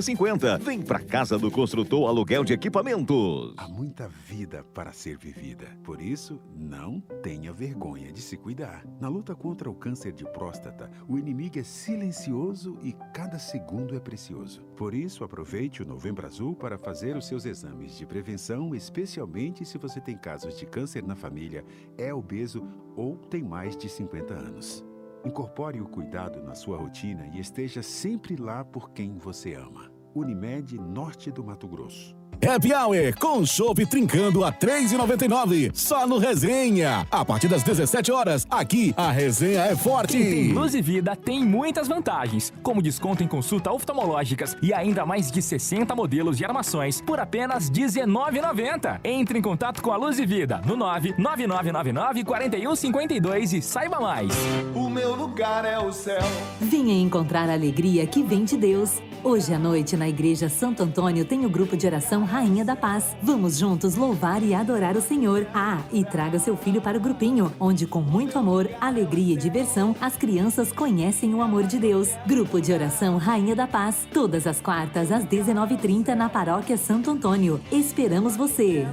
50. Vem pra casa do construtor aluguel de equipamentos. Há muita vida para ser vivida. Por isso, não tenha vergonha de se cuidar. Na luta contra o câncer de próstata, o inimigo é silencioso e cada segundo é precioso. Por isso, aproveite o Novembro Azul para fazer os seus exames de prevenção, especialmente se você tem casos de câncer na família, é obeso ou tem mais de 50 anos. Incorpore o cuidado na sua rotina e esteja sempre lá por quem você ama. Unimed Norte do Mato Grosso. Happy Hour com chopp trincando a R$ 3,99. Só no Resenha. A partir das 17 horas, aqui a resenha é forte. Quem tem Luz e Vida tem muitas vantagens, como desconto em consulta oftalmológicas e ainda mais de 60 modelos de armações por apenas R$ 19,90. Entre em contato com a Luz e Vida no 99999 4152 e saiba mais. O meu lugar é o céu. Venha encontrar a alegria que vem de Deus. Hoje à noite, na Igreja Santo Antônio, tem o grupo de oração Rainha da Paz. Vamos juntos louvar e adorar o Senhor. Ah, e traga seu filho para o grupinho, onde com muito amor, alegria e diversão, as crianças conhecem o amor de Deus. Grupo de oração Rainha da Paz, todas as quartas às 19h30 na Paróquia Santo Antônio. Esperamos você.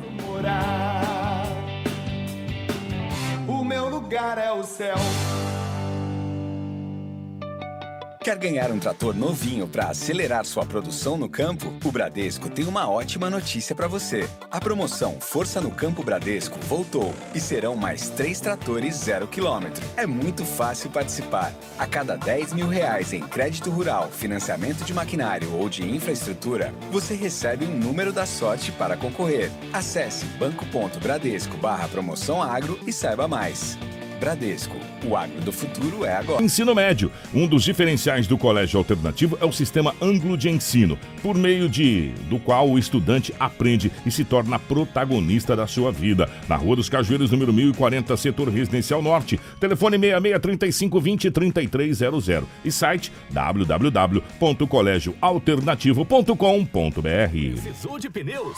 O meu lugar é o céu. Quer ganhar um trator novinho para acelerar sua produção no campo? O Bradesco tem uma ótima notícia para você. A promoção Força no Campo Bradesco voltou e serão mais três tratores zero quilômetro. É muito fácil participar. A cada 10 mil reais em crédito rural, financiamento de maquinário ou de infraestrutura, você recebe um número da sorte para concorrer. Acesse banco.bradesco barra promoção agro e saiba mais. Bradesco, o agro do futuro é agora. Ensino médio. Um dos diferenciais do colégio alternativo é o sistema Anglo de ensino, por meio de do qual o estudante aprende e se torna protagonista da sua vida. Na Rua dos Cajueiros, número 1040, setor residencial norte. Telefone 6635 20 3300 e site www.colégioalternativo.com.br. Precisou de pneus?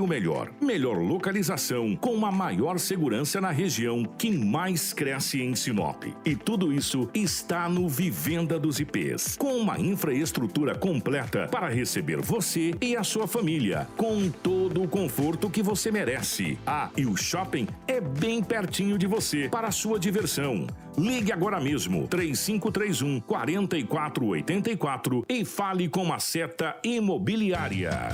o melhor. Melhor localização, com a maior segurança na região que mais cresce em Sinop. E tudo isso está no Vivenda dos IPs, com uma infraestrutura completa para receber você e a sua família, com todo o conforto que você merece. Ah, e o shopping é bem pertinho de você para a sua diversão. Ligue agora mesmo 3531 4484 e fale com a Seta Imobiliária.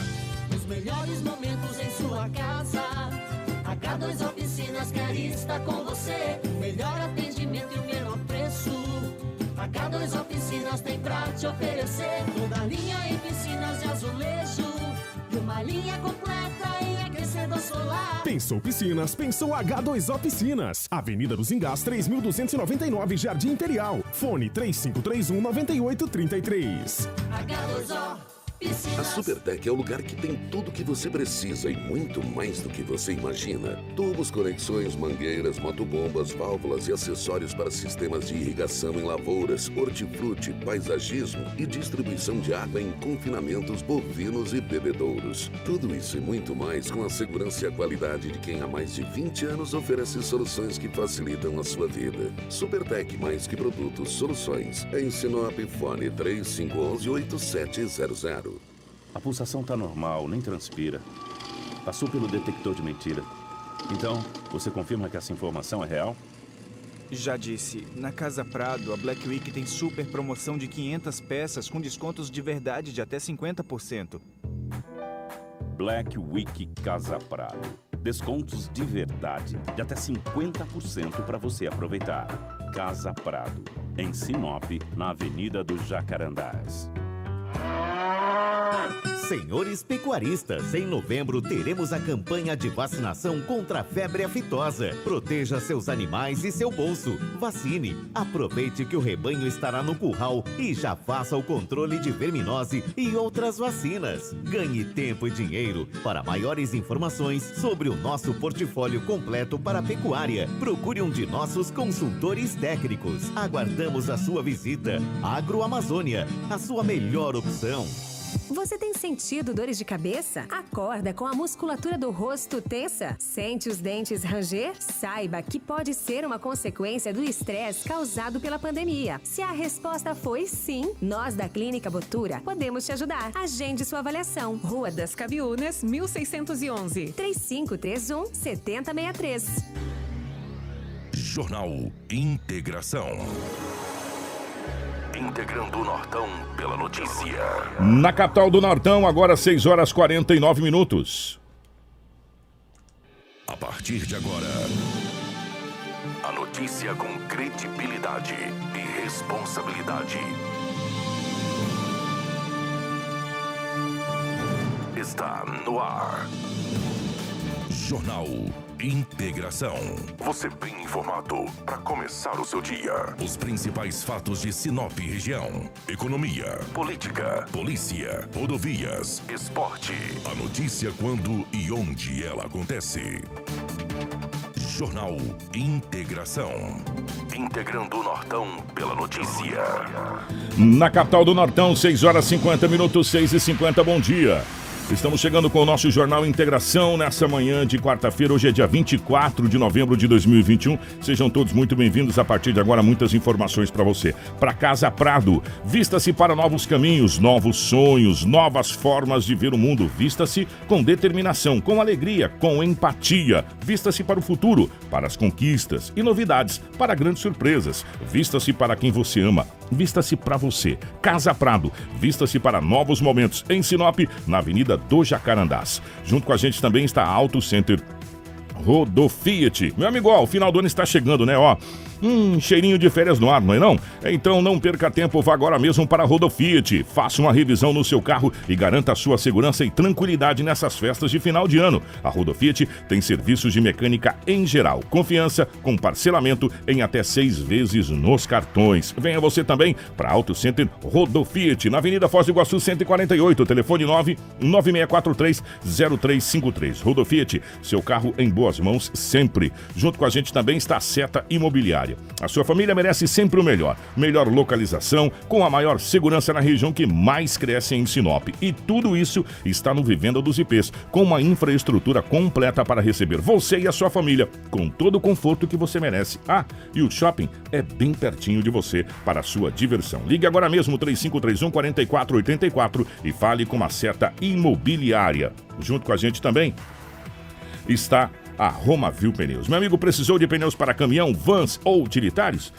Melhores momentos em sua casa. H2 Oficinas quer estar com você. Melhor atendimento e o menor preço. H2 Oficinas tem pra te oferecer. Toda linha em piscinas de azulejo. E uma linha completa em aquecedor solar. Pensou Piscinas, pensou H2O Piscinas. Avenida dos Engás, 3.299, Jardim Imperial. Fone 3531 9833. H2O A Supertec é o lugar que tem tudo que você precisa e muito mais do que você imagina. Tubos, conexões, mangueiras, motobombas, válvulas e acessórios para sistemas de irrigação em lavouras, hortifruti, paisagismo e distribuição de água em confinamentos bovinos e bebedouros. Tudo isso e muito mais com a segurança e a qualidade de quem há mais de 20 anos oferece soluções que facilitam a sua vida. Supertec, mais que produtos, soluções. Em Sinop, fone 3511-8700. A pulsação tá normal, nem transpira. Passou pelo detector de mentira. Então, você confirma que essa informação é real? Já disse, na Casa Prado, a Black Week tem super promoção de 500 peças com descontos de verdade de até 50%. Black Week Casa Prado. Descontos de verdade de até 50% para você aproveitar. Casa Prado, em Sinop, na Avenida dos Jacarandás. Senhores pecuaristas, em novembro teremos a campanha de vacinação contra a febre aftosa. Proteja seus animais e seu bolso. Vacine. Aproveite que o rebanho estará no curral e já faça o controle de verminose e outras vacinas. Ganhe tempo e dinheiro. Para maiores informações sobre o nosso portfólio completo para a pecuária, procure um de nossos consultores técnicos. Aguardamos a sua visita. Agroamazônia, a sua melhor opção. Você tem sentido dores de cabeça? Acorda com a musculatura do rosto tensa? Sente os dentes ranger? Saiba que pode ser uma consequência do estresse causado pela pandemia. Se a resposta foi sim, nós da Clínica Botura podemos te ajudar. Agende sua avaliação. Rua das Cabiúnas, 1611. 3531 7063. Jornal Integração. Integrando o Nortão pela notícia. Na capital do Nortão, agora 6 horas 49 minutos. A partir de agora, a notícia com credibilidade e responsabilidade. Está no ar. Jornal Integração. Você bem informado para começar o seu dia. Os principais fatos de Sinop região: economia, política, polícia, rodovias, esporte. A notícia quando e onde ela acontece. Jornal Integração. Integrando o Nortão pela notícia. Na capital do Nortão, 6 horas 50 minutos, 6 e 50 bom dia. Estamos chegando com o nosso Jornal Integração nessa manhã de quarta-feira. Hoje é dia 24 de novembro de 2021. Sejam todos muito bem-vindos. A partir de agora, muitas informações para você. Para Casa Prado, vista-se para novos caminhos, novos sonhos, novas formas de ver o mundo. Vista-se com determinação, com alegria, com empatia. Vista-se para o futuro, para as conquistas e novidades, para grandes surpresas. Vista-se para quem você ama. Vista-se para você. Casa Prado, vista-se para novos momentos em Sinop, na Avenida do Jacarandás. Junto com a gente também está Auto Center Rodofiat. Meu amigo, ó, o final do ano está chegando, né? Ó, Hum, cheirinho de férias no ar, não é não? Então não perca tempo, vá agora mesmo para a Rodofiat. Faça uma revisão no seu carro e garanta a sua segurança e tranquilidade nessas festas de final de ano. A Rodofiat tem serviços de mecânica em geral, confiança com parcelamento em até seis vezes nos cartões. Venha você também para Auto Center Rodofiat, na Avenida Foz do Iguaçu 148, telefone 9 9643 0353. Rodofiat, seu carro em boas mãos sempre. Junto com a gente também está a Seta Imobiliária. A sua família merece sempre o melhor. Melhor localização, com a maior segurança na região que mais cresce em Sinop. E tudo isso está no Vivenda dos IPs, com uma infraestrutura completa para receber você e a sua família, com todo o conforto que você merece. Ah, e o shopping é bem pertinho de você para a sua diversão. Ligue agora mesmo 3531 4484 e fale com a Seta Imobiliária. Junto com a gente também está a Romavil Pneus. Meu amigo, precisou de pneus para caminhão, vans ou utilitários?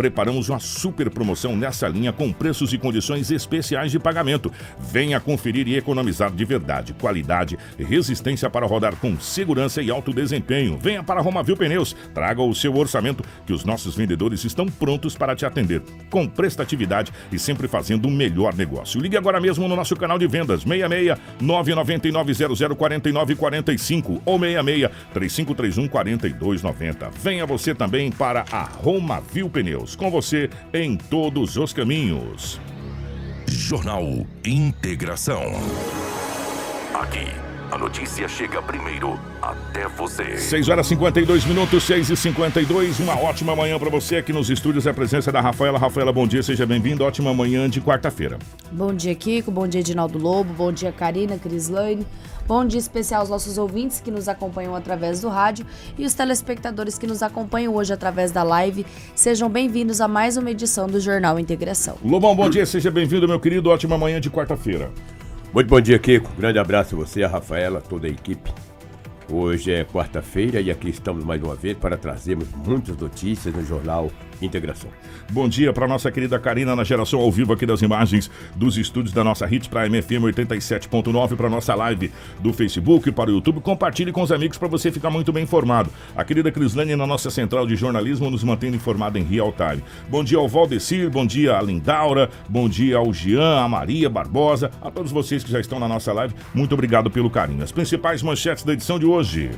Preparamos uma super promoção nessa linha com preços e condições especiais de pagamento. Venha conferir e economizar de verdade, qualidade resistência para rodar com segurança e alto desempenho. Venha para a Romavil Pneus, traga o seu orçamento que os nossos vendedores estão prontos para te atender com prestatividade e sempre fazendo o melhor negócio. Ligue agora mesmo no nosso canal de vendas 66 999 00 49 45 ou 66 3531 4290. Venha você também para a Romavil Pneus, com você em todos os caminhos. Jornal Integração. Aqui, a notícia chega primeiro até você. 6 horas 52 minutos, 6 e 52 Uma ótima manhã para você aqui nos estúdios. A presença da Rafaela. Rafaela, bom dia, seja bem-vindo. Ótima manhã de quarta-feira. Bom dia, Kiko. Bom dia, Edinaldo Lobo. Bom dia, Karina, Crislane. Bom dia especial aos nossos ouvintes que nos acompanham através do rádio e os telespectadores que nos acompanham hoje através da live. Sejam bem-vindos a mais uma edição do Jornal Integração. Lobão, bom dia, seja bem-vindo, meu querido. Ótima manhã de quarta-feira. Muito bom dia, Kiko. Grande abraço a você, a Rafaela, toda a equipe. Hoje é quarta-feira e aqui estamos mais uma vez para trazermos muitas notícias no Jornal integração. Bom dia para nossa querida Karina na geração ao vivo aqui das imagens dos estúdios da nossa Hits para MFM 87.9 para nossa live do Facebook para o YouTube. Compartilhe com os amigos para você ficar muito bem informado. A querida Crislane na nossa central de jornalismo nos mantendo informado em real time. Bom dia ao Valdecir, bom dia a Lindaura, bom dia ao Jean, a Maria Barbosa, a todos vocês que já estão na nossa live. Muito obrigado pelo carinho. As principais manchetes da edição de hoje.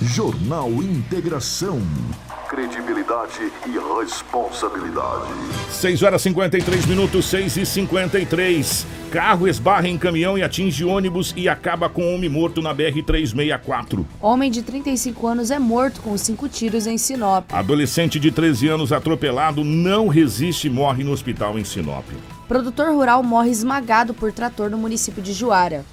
Jornal Integração. Credibilidade e responsabilidade. 6 horas 53 minutos, 6 e 53. Carro esbarra em caminhão e atinge ônibus e acaba com homem morto na BR-364. Homem de 35 anos é morto com cinco tiros em Sinop. Adolescente de 13 anos atropelado não resiste e morre no hospital em Sinop. Produtor rural morre esmagado por trator no município de Juara.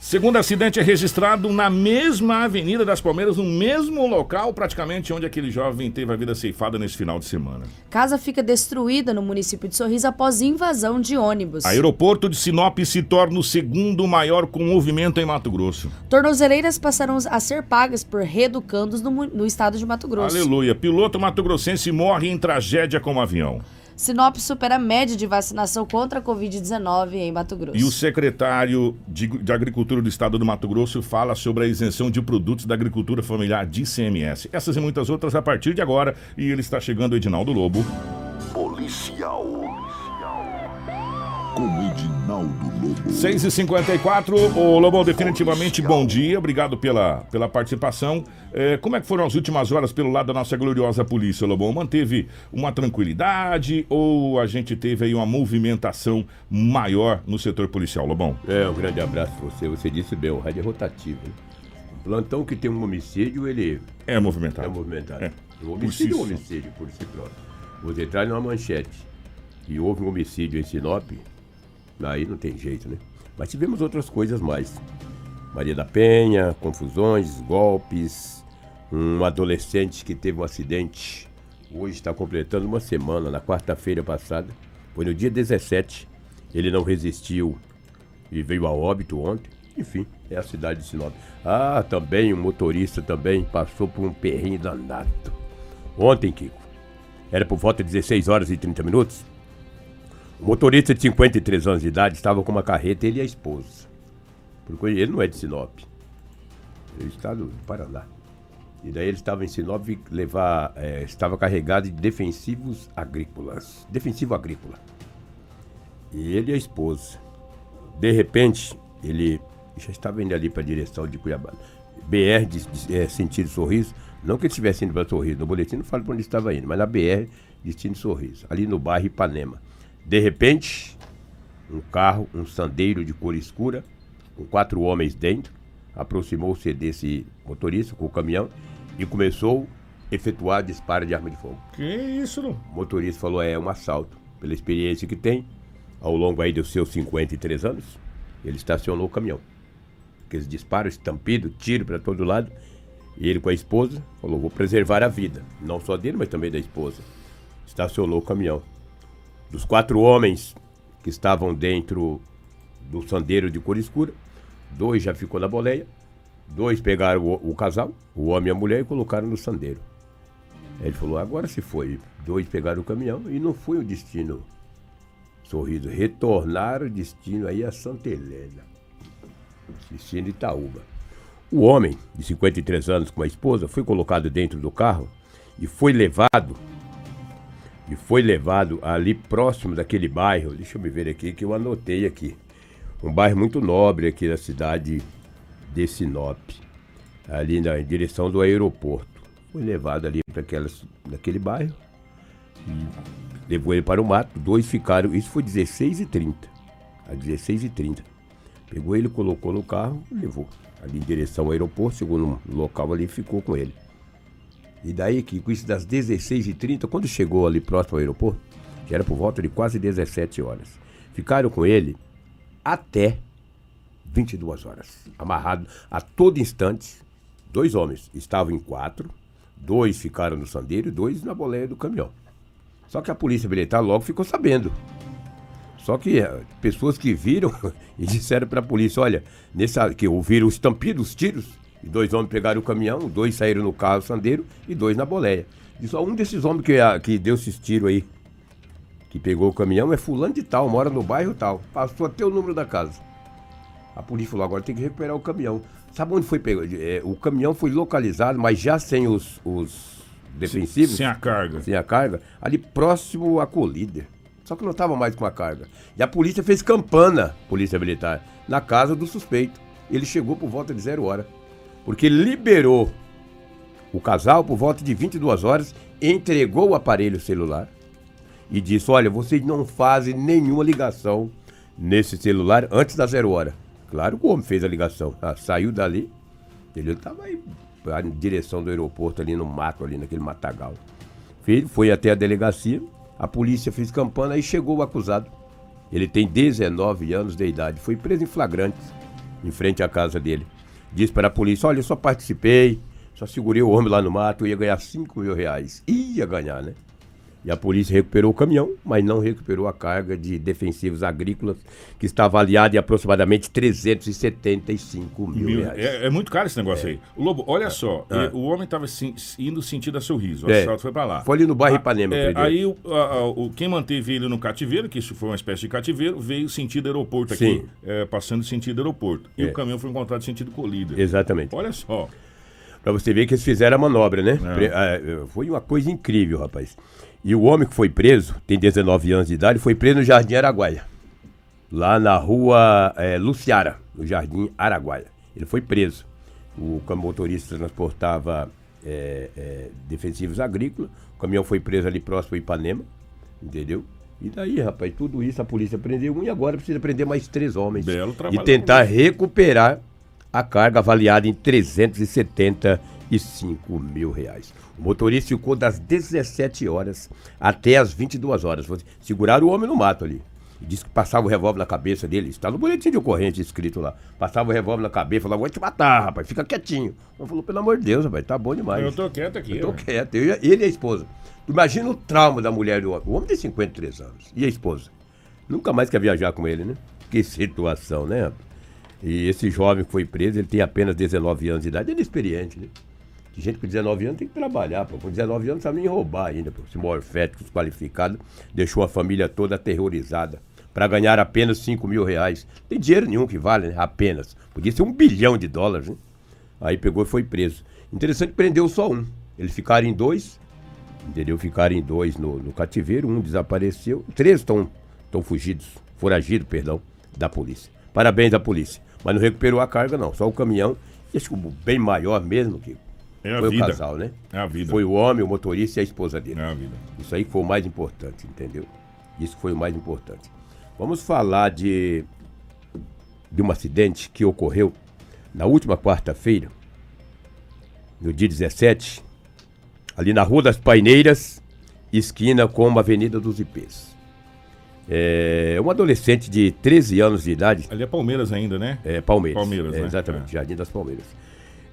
Segundo acidente é registrado na mesma Avenida das Palmeiras, no mesmo local, praticamente onde aquele jovem teve a vida ceifada nesse final de semana. Casa fica destruída no município de Sorriso após invasão de ônibus. Aeroporto de Sinop se torna o segundo maior com movimento em Mato Grosso. Tornozeleiras passaram a ser pagas por reeducandos no, no estado de Mato Grosso. Aleluia. Piloto mato-grossense morre em tragédia com um avião. Sinop supera a média de vacinação contra a Covid-19 em Mato Grosso. E o secretário de, de, Agricultura do Estado do Mato Grosso fala sobre a isenção de produtos da agricultura familiar de ICMS. Essas e muitas outras a partir de agora. E ele está chegando, Edinaldo Lobo. Policial. Com Edinaldo Lobo. 6 e 54 Ô Lobão, definitivamente bom dia. Obrigado pela, pela participação. É, como é que foram as últimas horas pelo lado da nossa gloriosa polícia, Lobão? Manteve uma tranquilidade ou a gente teve aí uma movimentação maior no setor policial, Lobão? É, um grande abraço pra você. Você disse bem, o rádio é rotativo. O plantão que tem um homicídio, ele. É movimentado. É movimentado. É. O homicídio é um homicídio por si próprio. Você traz numa manchete e houve um homicídio em Sinop, aí não tem jeito, né? Mas tivemos outras coisas mais. Maria da Penha, confusões, golpes, um adolescente que teve um acidente, hoje está completando uma semana, na quarta-feira passada, foi no dia 17, ele não resistiu e veio a óbito ontem. Enfim, é a cidade de Sinop. Ah, também um motorista também passou por um perrinho danado. Ontem, Kiko, era por volta de 16 horas e 30 minutos. O motorista de 53 anos de idade estava com uma carreta, ele e a esposa. Porque ele não é de Sinop. Ele está no Paraná. E daí ele estava em Sinop levar. É, estava carregado de defensivos agrícolas. Defensivo agrícola. E ele e a esposa. De repente, ele já estava indo ali para a direção de Cuiabá. BR de, de é, sentido sorriso. Não que ele estivesse indo para Sorriso. No boletim não fala para onde estava indo, mas na BR, destino Sorriso. Ali no bairro Ipanema. De repente, um carro, um sandeiro de cor escura, com quatro homens dentro, aproximou-se desse motorista com o caminhão e começou a efetuar disparo de arma de fogo. Que isso, não? O motorista falou: é um assalto. Pela experiência que tem, ao longo aí dos seus 53 anos, ele estacionou o caminhão. Aqueles disparos, estampido, tiro para todo lado. E ele com a esposa falou: vou preservar a vida, não só dele, mas também da esposa. Estacionou o caminhão. Dos quatro homens que estavam dentro do sandeiro de cor escura, dois já ficou na boleia, dois pegaram o, o casal, o homem e a mulher, e colocaram no sandeiro. Ele falou: agora se foi. Dois pegaram o caminhão e não foi o destino sorriso. Retornaram o destino aí a Santa Helena, destino Itaúba. O homem, de 53 anos, com a esposa, foi colocado dentro do carro e foi levado. E foi levado ali próximo daquele bairro. Deixa eu me ver aqui que eu anotei aqui. Um bairro muito nobre aqui da cidade de Sinop. Ali na direção do aeroporto. Foi levado ali para aquele bairro. E levou ele para o mato. Dois ficaram. Isso foi 16 e 30 A 16 e 30 Pegou ele, colocou no carro e levou ali em direção ao aeroporto, segundo um local ali, ficou com ele. E daí que com isso das 16h30, quando chegou ali próximo ao aeroporto, que era por volta de quase 17 horas, ficaram com ele até 22 horas, amarrado a todo instante. Dois homens estavam em quatro, dois ficaram no sandeiro e dois na boleia do caminhão. Só que a polícia militar logo ficou sabendo. Só que é, pessoas que viram e disseram para a polícia, olha, nessa que ouviram o estampido, os tiros, E dois homens pegaram o caminhão, dois saíram no carro sandeiro e dois na boleia. E só um desses homens que, que deu esses tiros aí, que pegou o caminhão, é fulano de tal, mora no bairro tal. Passou até o número da casa. A polícia falou, agora tem que recuperar o caminhão. Sabe onde foi pegado? É, o caminhão foi localizado, mas já sem os, os defensivos. Sem a carga. Sem a carga, ali próximo à colíder. Só que não estava mais com a carga. E a polícia fez campana, polícia militar, na casa do suspeito. Ele chegou por volta de zero hora. Porque liberou o casal por volta de 22 horas, entregou o aparelho celular e disse: Olha, vocês não fazem nenhuma ligação nesse celular antes da zero hora. Claro que o homem fez a ligação. Ah, saiu dali, ele estava aí na direção do aeroporto, ali no mato, ali naquele matagal. Foi até a delegacia, a polícia fez campana e chegou o acusado. Ele tem 19 anos de idade, foi preso em flagrante, em frente à casa dele. Disse para a polícia: Olha, eu só participei, só segurei o homem lá no mato, eu ia ganhar 5 mil reais. Ia ganhar, né? E a polícia recuperou o caminhão, mas não recuperou a carga de defensivos agrícolas, que está avaliada em aproximadamente 375 mil, Mil- reais. É, é muito caro esse negócio aí. O Lobo, olha só, Ah. o homem estava indo sentido a sorriso, o É. assalto foi para lá. Foi ali no bairro Ah, Ipanema, é. Aí o, a- a- o- quem manteve ele no cativeiro, que isso foi uma espécie de cativeiro, veio sentido aeroporto aqui, eh, passando sentido aeroporto. E É. o caminhão foi encontrado sentido colíder. Exatamente. Olha só. Pra você ver que eles fizeram a manobra, né? É. Foi uma coisa incrível, rapaz. E o homem que foi preso, tem 19 anos de idade, foi preso no Jardim Araguaia. Lá na rua eh, Luciara, no Jardim Araguaia. Ele foi preso. O motorista transportava eh, eh, defensivos agrícolas. O caminhão foi preso ali próximo ao Ipanema, entendeu? E daí, rapaz, tudo isso a polícia prendeu um e agora precisa prender mais três homens. Belo e trabalho. tentar recuperar a carga avaliada em 375 mil reais. O motorista ficou das 17 horas até as 22 horas. Seguraram o homem no mato ali. Disse que passava o revólver na cabeça dele. Está no boletim de ocorrência escrito lá. Passava o revólver na cabeça, falava, vou te matar, rapaz, fica quietinho. Homem falou, pelo amor de Deus, rapaz, tá bom demais. Eu tô quieto aqui. Eu tô quieto, eu ele e a esposa. Imagina o trauma da mulher do homem. O homem tem 53 anos. E a esposa? Nunca mais quer viajar com ele, né? Que situação, né? E esse jovem que foi preso, ele tem apenas 19 anos de idade, ele é experiente, né? Gente com 19 anos tem que trabalhar, pô. Com 19 anos não sabe nem roubar ainda, pô. Esse morfético desqualificado deixou a família toda aterrorizada para ganhar apenas 5 mil reais. Tem dinheiro nenhum que vale, né? Apenas. Podia ser um bilhão de dólares, né? Aí pegou e foi preso. Interessante, prendeu só um. Eles ficaram em dois, entendeu? Ficaram em dois no, no cativeiro, um desapareceu. Três estão fugidos, foragidos, perdão, da polícia. Parabéns à polícia. Mas não recuperou a carga, não. Só o caminhão. Acho que bem maior mesmo que É a foi vida. o casal, né? É a vida. Foi o homem, o motorista e a esposa dele. É a vida. Isso aí foi o mais importante, entendeu? Isso foi o mais importante. Vamos falar de, de um acidente que ocorreu na última quarta-feira, no dia 17, ali na Rua das Paineiras, esquina com a Avenida dos Ipês. É um adolescente de 13 anos de idade. Ali é Palmeiras ainda, né? É, Palmeiras. Palmeiras, É, né? Exatamente, Jardim das Palmeiras.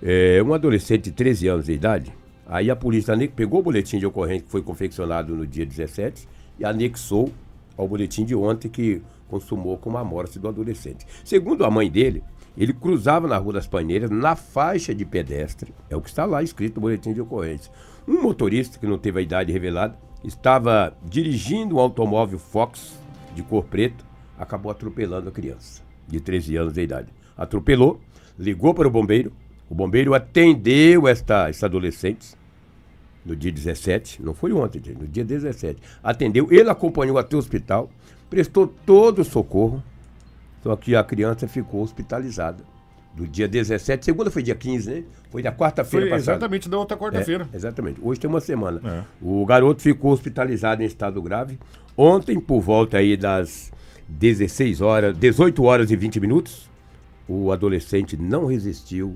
É, um adolescente de 13 anos de idade. Aí a polícia pegou o boletim de ocorrência que foi confeccionado no dia 17 e anexou ao boletim de ontem que consumou com a morte do adolescente. Segundo a mãe dele, ele cruzava na Rua das Paineiras na faixa de pedestre, é o que está lá escrito no boletim de ocorrência. Um motorista, que não teve a idade revelada, estava dirigindo um automóvel Fox de cor preto, acabou atropelando a criança de 13 anos de idade. Atropelou, ligou para o bombeiro, o bombeiro atendeu esta, esta adolescente no dia 17, não foi ontem, no dia 17. Atendeu, ele acompanhou até o hospital, prestou todo o socorro, só que a criança ficou hospitalizada. Do dia 17, segunda foi dia 15, né? Foi da quarta-feira passada. exatamente da outra quarta-feira. É, exatamente. Hoje tem uma semana. É. O garoto ficou hospitalizado em estado grave. Ontem, por volta aí das 16 horas, 18 horas e 20 minutos, o adolescente não resistiu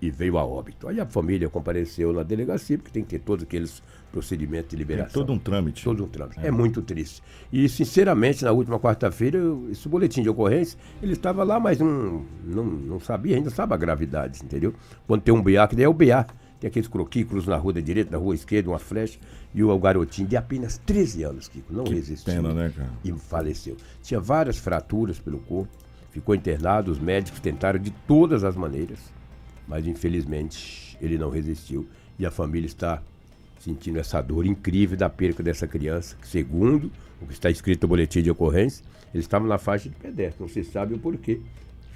e veio a óbito. Aí a família compareceu na delegacia, porque tem que ter todos aqueles procedimentos de liberação. todo um trâmite. Todo um trâmite. É. muito triste. E, sinceramente, na última quarta-feira, esse boletim de ocorrência, ele estava lá, mas não, não, não sabia, ainda sabe a gravidade, entendeu? Quando tem um BA, que daí é o BA. Tem aqueles croquículos na rua da direita, na rua esquerda, uma flecha, e o garotinho de apenas 13 anos, Kiko, não Que resistiu. pena, né, cara? E faleceu. Tinha várias fraturas pelo corpo, ficou internado, os médicos tentaram de todas as maneiras. Mas infelizmente ele não resistiu e a família está sentindo essa dor incrível da perca dessa criança, que segundo o que está escrito no boletim de ocorrência, eles estavam na faixa de pedestre, não se sabe o porquê.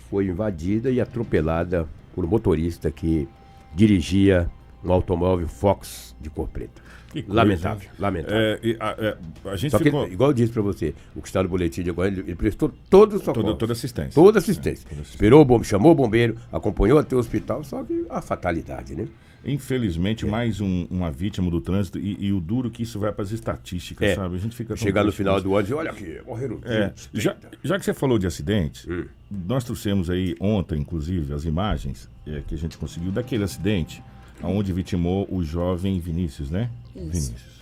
Foi invadida e atropelada por um motorista que dirigia um automóvel Fox de cor preta. Que coisa, lamentável, lamentável. É, e a- é, a gente Só que, ficou- igual eu disse para você, o que está no boletim de ocorrência, ele prestou todo o socorro. Toda- toda assistência. Toda assistência. Esperou o bombeiro, chamou o bombeiro, acompanhou até o hospital, só que a fatalidade, né? Infelizmente, mais um- uma vítima do trânsito e, e o duro que isso vai para as estatísticas, É. sabe? A gente fica Chegar no final do ano e dizer, olha aqui, morreram É, 20, já, já que você falou de acidente, Hum. nós trouxemos aí ontem, inclusive, as imagens é, que a gente conseguiu daquele acidente onde vitimou o jovem Vinícius, né? Isso. Vinícius.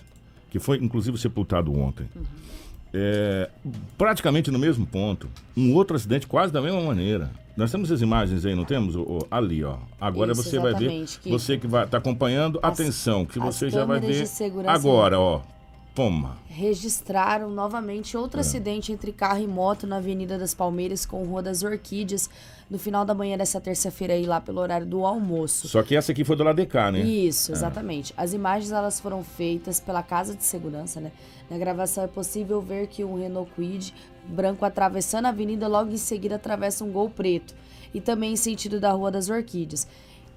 Que foi, inclusive, sepultado ontem. É, praticamente no mesmo ponto. Um outro acidente quase da mesma maneira. Nós temos as imagens aí, não temos? O- ali, ó. Agora Isso, você vai ver. que- Você que vai estar acompanhando, As- atenção, que você já vai ver agora, ó. Toma. registraram novamente outro É. acidente entre carro e moto na Avenida das Palmeiras com Rua das Orquídeas no final da manhã dessa terça-feira aí lá pelo horário do almoço. Só que essa aqui foi do lado de cá, né? Isso, É. exatamente. As imagens elas foram feitas pela Casa de Segurança, né? Na gravação é possível ver que um Renault Kwid branco atravessando a avenida logo em seguida atravessa um Gol preto e também em sentido da Rua das Orquídeas.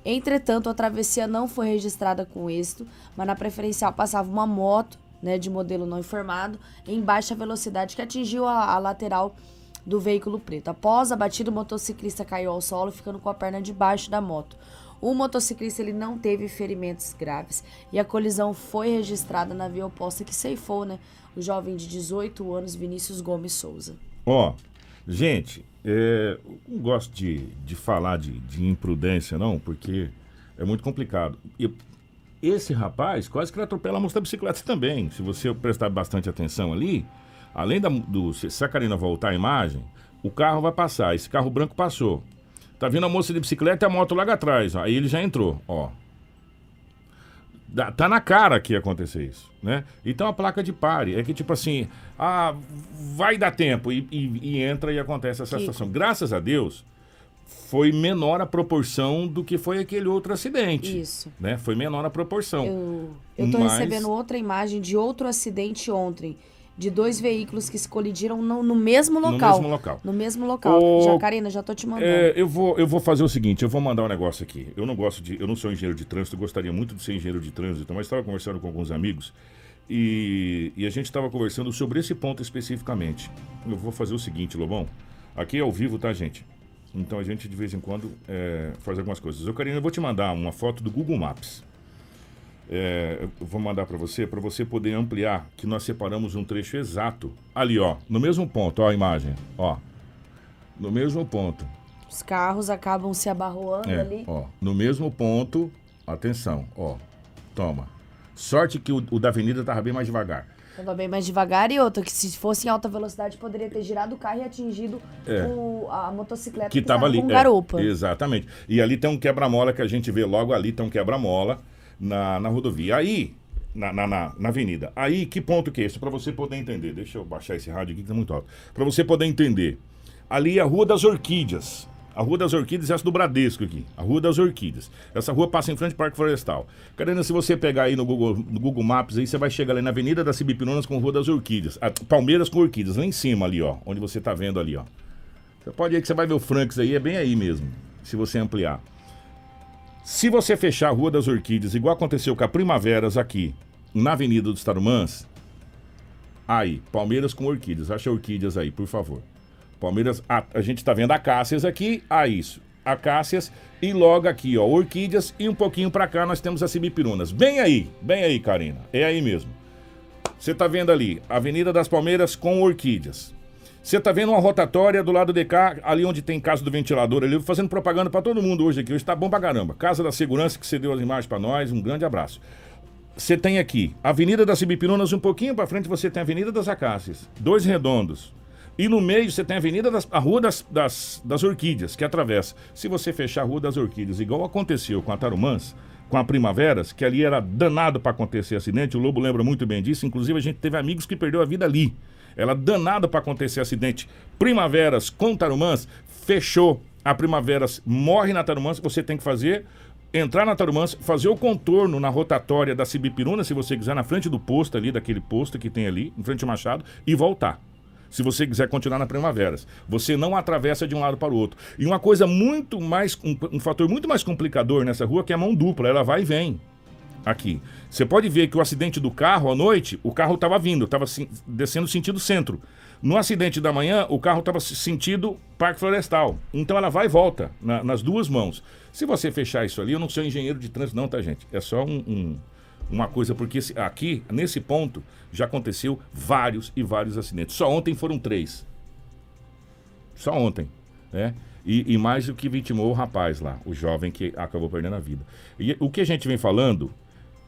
Entretanto, a travessia não foi registrada com êxito, mas na preferencial passava uma moto, né, de modelo não informado, em baixa velocidade que atingiu a, a lateral do veículo preto. Após a batida, o motociclista caiu ao solo, ficando com a perna debaixo da moto. O motociclista ele não teve ferimentos graves e a colisão foi registrada na via oposta que ceifou, né, o jovem de 18 anos Vinícius Gomes Souza. Ó, gente, é, não gosto de, de falar de, de imprudência, não, porque é muito complicado. E esse rapaz quase que ele atropela a moça da bicicleta também. Se você prestar bastante atenção ali, além da, do. Se a Karina voltar a imagem, o carro vai passar. Esse carro branco passou. Tá vindo a moça de bicicleta e a moto logo atrás. Ó, aí ele já entrou, ó. Dá- Tá na cara que ia acontecer isso, né? Então a placa de pare é que tipo assim, ah, vai dar tempo e, e- e entra e acontece essa situação. Graças a Deus, foi menor a proporção do que foi aquele outro acidente. Isso. Né? Foi menor a proporção. Eu, tô Mas- recebendo outra imagem de outro acidente ontem. De dois veículos que se colidiram no, no mesmo No local. mesmo local. No mesmo local. Ô, Já, Karina, já tô te mandando. É, eu, vou, eu vou fazer o seguinte, eu vou mandar um negócio aqui. Eu não gosto de. Eu não sou engenheiro de trânsito, gostaria muito de ser engenheiro de trânsito, mas estava conversando com alguns amigos e, e a gente estava conversando sobre esse ponto especificamente. Eu vou fazer o seguinte, Lobão. Aqui é ao vivo, tá, gente? Então a gente de vez em quando é, faz algumas coisas. Eu, Karina, eu vou te mandar uma foto do Google Maps. É, eu vou mandar para você, para você poder ampliar, que nós separamos um trecho exato. Ali, ó, no mesmo ponto, ó a imagem, ó. No mesmo ponto. Os carros acabam se abarroando É, ali. ó, no mesmo ponto, atenção, ó, toma. Sorte que o, o da avenida tava bem mais devagar. Tava bem mais devagar e outra, que se fosse em alta velocidade poderia ter girado o carro e atingido É. o- a motocicleta Que tava ali. com é, garupa. exatamente. E ali tem um quebra-mola que a gente vê logo ali, tem um quebra-mola na, na rodovia. Aí, na, na, na, na avenida. Aí, que ponto que é esse? Para você poder entender. Deixa eu baixar esse rádio aqui que tá muito alto. Para você poder entender. Ali é a Rua das Orquídeas. A Rua das Orquídeas é essa do Bradesco aqui. A Rua das Orquídeas. Essa rua passa em frente ao Parque Florestal. Karina, se você pegar aí no Google, no Google Maps, aí você vai chegar ali na Avenida das Cibipirunas com Rua das Orquídeas. A Palmeiras com Orquídeas, lá em cima ali, ó. Onde você tá vendo ali, ó. Você pode ir que você vai ver o Franks aí, é bem aí mesmo. Se você ampliar. Se você fechar a Rua das Orquídeas, igual aconteceu com a Primaveras aqui, na Avenida dos Tarumãs, aí, Palmeiras com Orquídeas. Acha Orquídeas aí, por favor. Palmeiras, a, a gente tá vendo a Cássias aqui, a isso. A Cássias e logo aqui, ó, Orquídeas e um pouquinho pra cá nós temos a Cibipirunas. Bem aí, bem aí, Karina. É aí mesmo. Você tá vendo ali, Avenida das Palmeiras com Orquídeas. Você tá vendo uma rotatória do lado de cá, ali onde tem casa do ventilador ali, fazendo propaganda pra todo mundo hoje aqui. Hoje tá bom pra caramba. Casa da Segurança que você deu as imagens pra nós, um grande abraço. Você tem aqui Avenida das Cibipirunas, um pouquinho pra frente você tem a Avenida das Acácias, dois redondos. E no meio você tem a Avenida das, a Rua das, das, das Orquídeas, que atravessa. Se você fechar a Rua das Orquídeas, igual aconteceu com a Tarumãs, com a Primaveras, que ali era danado para acontecer acidente, o Lobo lembra muito bem disso, inclusive a gente teve amigos que perdeu a vida ali. Era danado para acontecer acidente. Primaveras com Tarumãs, fechou a primavera morre na Tarumãs, você tem que fazer entrar na Tarumãs, fazer o contorno na rotatória da Cibipiruna, se você quiser, na frente do posto ali, daquele posto que tem ali, em frente ao Machado, e voltar. Se você quiser continuar na Primaveras. Você não atravessa de um lado para o outro. E uma coisa muito mais, um, um fator muito mais complicador nessa rua que é a mão dupla, ela vai e vem aqui. Você pode ver que o acidente do carro à noite, o carro estava vindo, estava descendo sentido centro. No acidente da manhã, o carro estava sentido Parque Florestal. Então ela vai e volta na, nas duas mãos. Se você fechar isso ali, eu não sou engenheiro de trânsito, não, tá, gente? É só um, um, uma coisa, porque aqui, nesse ponto, já aconteceu vários e vários acidentes. Só ontem foram três. Só ontem, né? E, e mais o que vitimou o rapaz lá, o jovem que acabou perdendo a vida. E o que a gente vem falando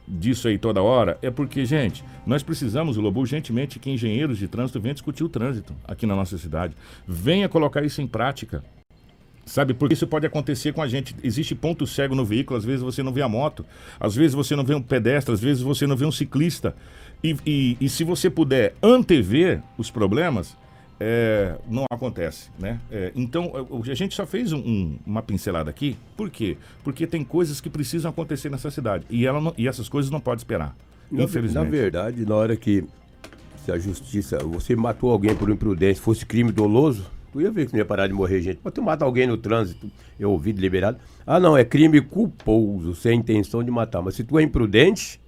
disso aí toda hora é porque, gente, nós precisamos, Lobo, urgentemente que engenheiros de trânsito venham discutir o trânsito aqui na nossa cidade. Venha colocar isso em prática. Sabe, porque isso pode acontecer com a gente. Existe ponto cego no veículo, às vezes você não vê a moto, às vezes você não vê um pedestre, às vezes você não vê um ciclista. E, e, e se você puder antever os problemas, é, não acontece, né? É, então, a gente só fez um, um, uma pincelada aqui. Por quê? Porque tem coisas que precisam acontecer nessa cidade. E, ela não, e essas coisas não podem esperar. Na, infelizmente. Na verdade, na hora que se a justiça... Você matou alguém por imprudência, fosse crime doloso, tu ia ver que não ia parar de morrer gente. Mas tu mata alguém no trânsito, é ouvido liberado. Ah, não, é crime culposo, sem intenção de matar. Mas se tu é imprudente,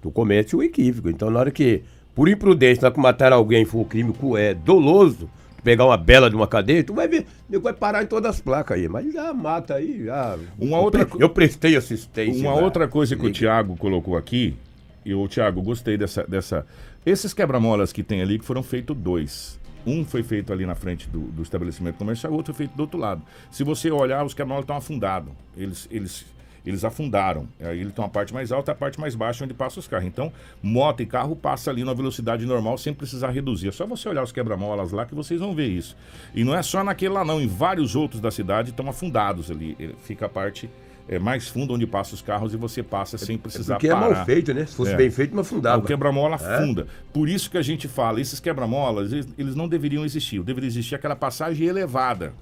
tu comete o equívoco. Então, na hora que por imprudência, na que matar alguém for um crime é, doloso, pegar uma bela de uma cadeia, tu vai ver, vai parar em todas as placas aí, mas já mata aí, já. Uma outra eu, eu prestei assistência. Uma outra coisa que o Thiago colocou aqui, e o Thiago, gostei dessa. dessa esses quebra-molas que tem ali, que foram feitos dois. Um foi feito ali na frente do, do estabelecimento comercial, o outro foi feito do outro lado. Se você olhar, os quebra-molas estão afundados. Eles, eles eles afundaram. Aí ele tem uma parte mais alta e a parte mais baixa onde passam os carros. Então, moto e carro passa ali na velocidade normal sem precisar reduzir. É só você olhar os quebra-molas lá que vocês vão ver isso. E não é só naquele lá não, em vários outros da cidade estão afundados ali. Fica a parte é, mais funda onde passam os carros e você passa sem precisar é porque parar. é mal feito, né? Se fosse é. bem feito, não afundava. O quebra-mola afunda. É? Por isso que a gente fala, esses quebra-molas, eles, eles, não deveriam existir. Deveria existir aquela passagem elevada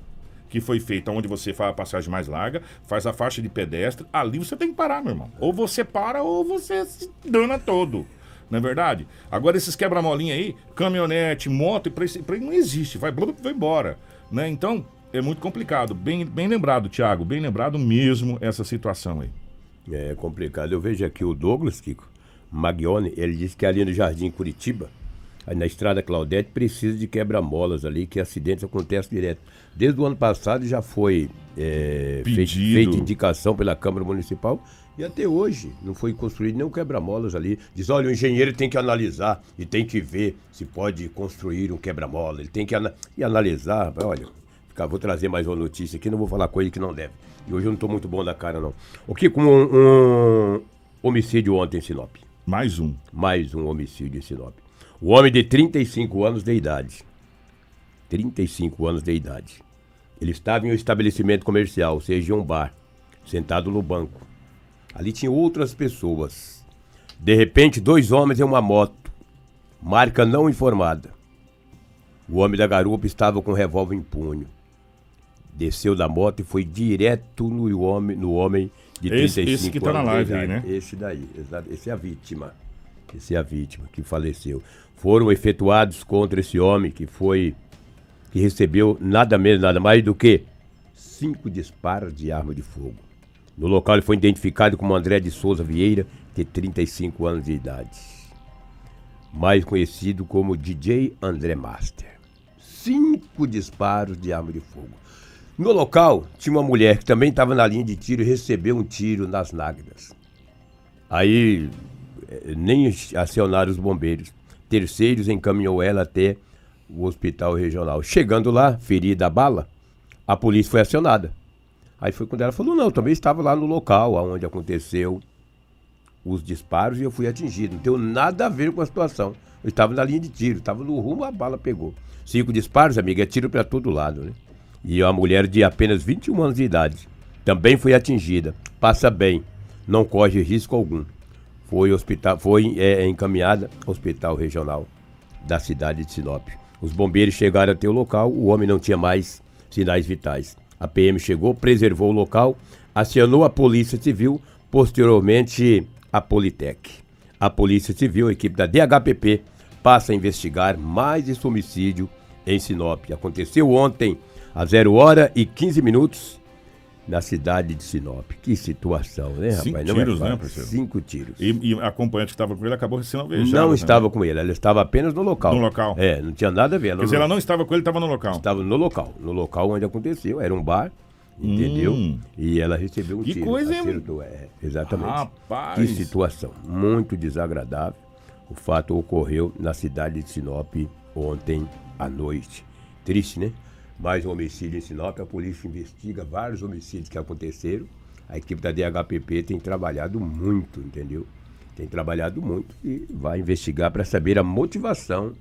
que foi feita onde você faz a passagem mais larga, faz a faixa de pedestre, ali você tem que parar, meu irmão. Ou você para ou você se dana todo. Não é verdade? Agora esses quebra-molinha aí, caminhonete, moto, para isso não existe. Vai, vai embora. Né? Então, é muito complicado. Bem, bem lembrado, Thiago, bem lembrado mesmo essa situação aí. É complicado. Eu vejo aqui o Douglas, Kiko, Magione, ele disse que ali no Jardim Curitiba, na estrada Claudete, precisa de quebra-molas ali, que acidentes acontecem direto. Desde o ano passado já foi é, feita indicação pela Câmara Municipal e até hoje não foi construído nenhum quebra-molas ali. Diz, olha, o engenheiro tem que analisar e tem que ver se pode construir um quebra-mola. Ele tem que ana e analisar. Olha, vou trazer mais uma notícia aqui, não vou falar coisa que não deve. E hoje eu não estou muito bom da cara, não. O que com um, um homicídio ontem em Sinop? Mais um. Mais um homicídio em Sinop. O homem de 35 anos de idade. 35 anos de idade ele estava em um estabelecimento comercial, ou seja, um bar, sentado no banco. Ali tinha outras pessoas. De repente, dois homens em uma moto, marca não informada. O homem da garupa estava com um revólver em punho. Desceu da moto e foi direto no homem, no homem de 35 esse, esse que está na live aí, né? Esse daí, esse é a vítima. Esse é a vítima que faleceu. Foram efetuados contra esse homem que foi que recebeu nada menos, nada mais do que cinco disparos de arma de fogo. No local ele foi identificado como André de Souza Vieira, de 35 anos de idade. Mais conhecido como DJ André Master. Cinco disparos de arma de fogo. No local tinha uma mulher que também estava na linha de tiro e recebeu um tiro nas nágridas. Aí eh, nem acionaram os bombeiros. Terceiros encaminhou ela até o hospital regional. Chegando lá, ferida a bala, a polícia foi acionada. Aí foi quando ela falou: não, também estava lá no local onde aconteceu os disparos e eu fui atingido. Não tem nada a ver com a situação. Eu estava na linha de tiro, estava no rumo, a bala pegou. Cinco disparos, amiga, é tiro para todo lado, né? E uma mulher de apenas 21 anos de idade também foi atingida. Passa bem, não corre risco algum. Foi, hospital, foi é, encaminhada ao hospital regional da cidade de Sinop. Os bombeiros chegaram até o local, o homem não tinha mais sinais vitais. A PM chegou, preservou o local, acionou a Polícia Civil, posteriormente a Politec. A Polícia Civil, a equipe da DHPP, passa a investigar mais esse homicídio em Sinop. Aconteceu ontem, às 0 hora e 15 minutos, na cidade de Sinop. Que situação, né, rapaz? Cinco Não é tiros, né, fácil. parceiro? Cinco tiros. E, e a acompanhante que estava com ele acabou sendo alvejada. Não né? estava com ele, ela estava apenas no local. No local. É, não tinha nada a ver. Quer dizer, ela não estava com ele, estava no local. Estava no local, no local onde aconteceu, era um bar, entendeu? Hum. E ela recebeu um Que tiro. coisa, hein? acertou, é, exatamente. Rapaz. Que situação, muito desagradável. O fato ocorreu na cidade de Sinop ontem à noite. Triste, né? Mais um homicídio em Sinop, a polícia investiga vários homicídios que aconteceram. A equipe da DHPP tem trabalhado muito, entendeu? Tem trabalhado muito e vai investigar para saber a motivação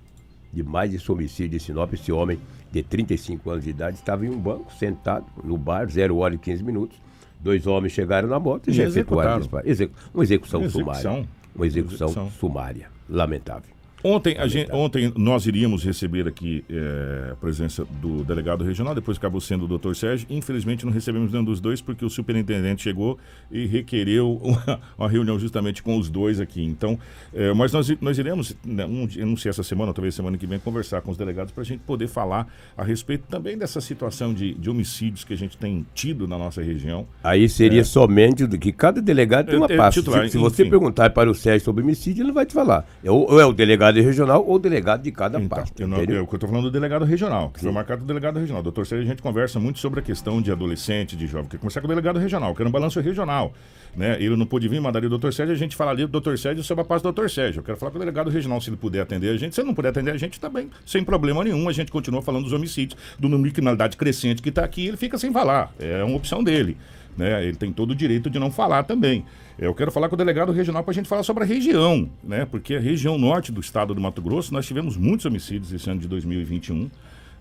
de mais esse homicídio em Sinop. Esse homem de 35 anos de idade estava em um banco, sentado no bar, 0 hora e 15 minutos. Dois homens chegaram na moto e E já executaram. Execu- uma execução, Execução. sumária. Uma execução, Execução. sumária. Lamentável. Ontem, a gente, ontem nós iríamos receber aqui eh, a presença do delegado regional, depois acabou sendo o Dr. Sérgio. Infelizmente não recebemos nenhum dos dois porque o superintendente chegou e requereu uma, uma reunião justamente com os dois aqui. Então, eh, mas nós, nós iremos, né, um eu não sei essa semana, talvez semana que vem, conversar com os delegados para a gente poder falar a respeito também dessa situação de, de homicídios que a gente tem tido na nossa região. Aí seria É. somente do que cada delegado tem uma É, é, pasta. titular, se, se você perguntar para o Sérgio sobre homicídio, ele vai te falar. É ou, ou é o delegado regional ou delegado de cada pasta. Eu, não, eu, eu tô falando do delegado regional, que foi marcado do delegado regional. Doutor Sérgio, a gente conversa muito sobre a questão de adolescente, de jovem. Quer começar com o delegado regional, que era um balanço regional. Né? Ele não pôde vir, mandaria o doutor Sérgio, a gente falaria do doutor Sérgio sobre a pasta do doutor Sérgio. Eu quero falar com o delegado regional, se ele puder atender a gente. Se ele não puder atender a gente, também, sem problema nenhum. A gente continua falando dos homicídios, do número de criminalidade crescente que está aqui, ele fica sem falar. É uma opção dele. Né? Ele tem todo o direito de não falar também. Eu quero falar com o delegado regional para a gente falar sobre a região, né? Porque a região norte do estado do Mato Grosso, nós tivemos muitos homicídios esse ano de 2021.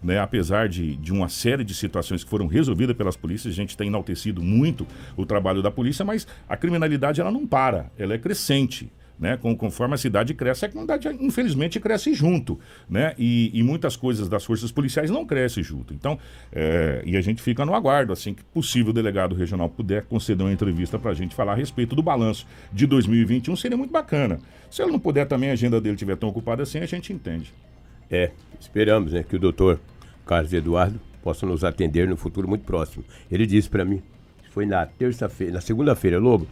Né, apesar de, de uma série de situações que foram resolvidas pelas polícias, a gente tem enaltecido muito o trabalho da polícia, mas a criminalidade ela não para, ela é crescente. Né? Com, conforme a cidade cresce, a criminalidade infelizmente cresce junto. Né? E, e muitas coisas das forças policiais não crescem junto. Então, é, e a gente fica no aguardo, assim que possível o delegado regional puder conceder uma entrevista para a gente falar a respeito do balanço de 2021, seria muito bacana. Se ele não puder também, a agenda dele estiver tão ocupada assim, a gente entende. É, esperamos né, que o doutor Carlos Eduardo possa nos atender no futuro muito próximo. Ele disse para mim, foi na terça-feira, na segunda-feira, Lobo,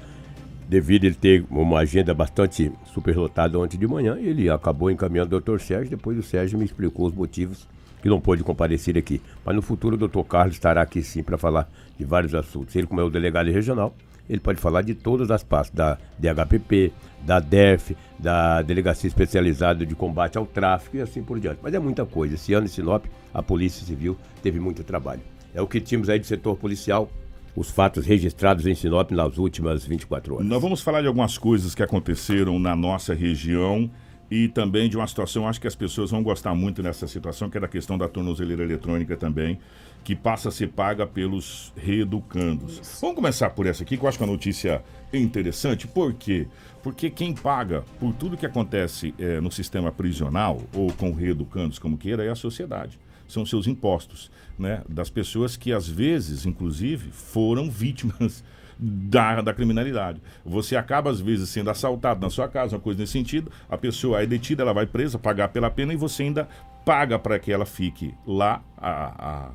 devido ele ter uma agenda bastante superlotada ontem de manhã, ele acabou encaminhando o doutor Sérgio, depois o Sérgio me explicou os motivos que não pôde comparecer aqui. Mas no futuro o doutor Carlos estará aqui sim para falar de vários assuntos. Ele, como é o delegado regional, ele pode falar de todas as pastas, da DHPP, da DERF, da Delegacia Especializada de Combate ao Tráfico e assim por diante. Mas é muita coisa. Esse ano em Sinop, a Polícia Civil teve muito trabalho. É o que tínhamos aí de setor policial, os fatos registrados em Sinop nas últimas 24 horas. Nós vamos falar de algumas coisas que aconteceram na nossa região e também de uma situação, acho que as pessoas vão gostar muito nessa situação, que é da questão da tornozeleira eletrônica também, que passa a ser paga pelos reeducandos. Vamos começar por essa aqui, que eu acho que é uma notícia interessante. Por quê? Porque quem paga por tudo que acontece eh, no sistema prisional, ou com reeducandos, como queira, é a sociedade. São seus impostos, né? Das pessoas que, às vezes, inclusive, foram vítimas da, da criminalidade. Você acaba, às vezes, sendo assaltado na sua casa, uma coisa nesse sentido. A pessoa é detida, ela vai presa, pagar pela pena e você ainda paga para que ela fique lá a- a-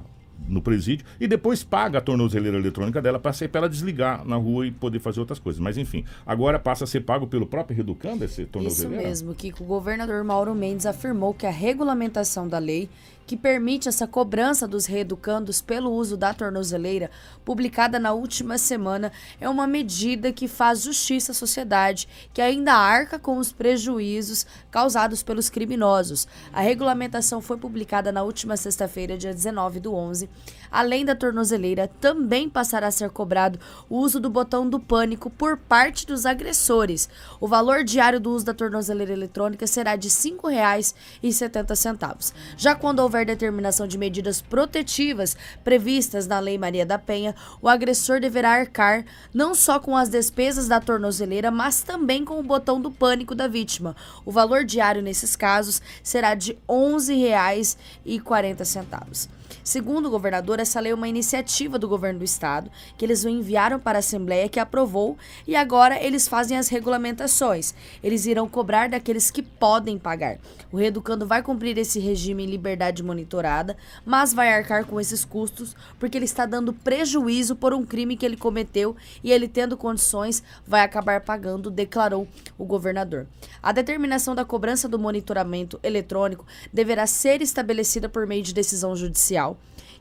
no presídio e depois paga a tornozeleira eletrônica dela para ela desligar na rua e poder fazer outras coisas. Mas enfim, agora passa a ser pago pelo próprio reeducando esse Isso tornozeleira? mesmo, Kiko. O governador Mauro Mendes afirmou que a regulamentação da lei que permite essa cobrança dos reeducandos pelo uso da tornozeleira, publicada na última semana, é uma medida que faz justiça à sociedade, que ainda arca com os prejuízos causados pelos criminosos. A regulamentação foi publicada na última sexta-feira, dia 19 do 11. Além da tornozeleira, também passará a ser cobrado o uso do botão do pânico por parte dos agressores. O valor diário do uso da tornozeleira eletrônica será de R$ 5,70. Já quando houver determinação de medidas protetivas previstas na Lei Maria da Penha, o agressor deverá arcar não só com as despesas da tornozeleira, mas também com o botão do pânico da vítima. O valor diário nesses casos será de R$ 11,40. Segundo o governador, essa lei é uma iniciativa do governo do estado, que eles enviaram para a Assembleia, que aprovou, e agora eles fazem as regulamentações. Eles irão cobrar daqueles que podem pagar. O reeducando vai cumprir esse regime em liberdade monitorada, mas vai arcar com esses custos porque ele está dando prejuízo por um crime que ele cometeu e ele tendo condições vai acabar pagando, declarou o governador. A determinação da cobrança do monitoramento eletrônico deverá ser estabelecida por meio de decisão judicial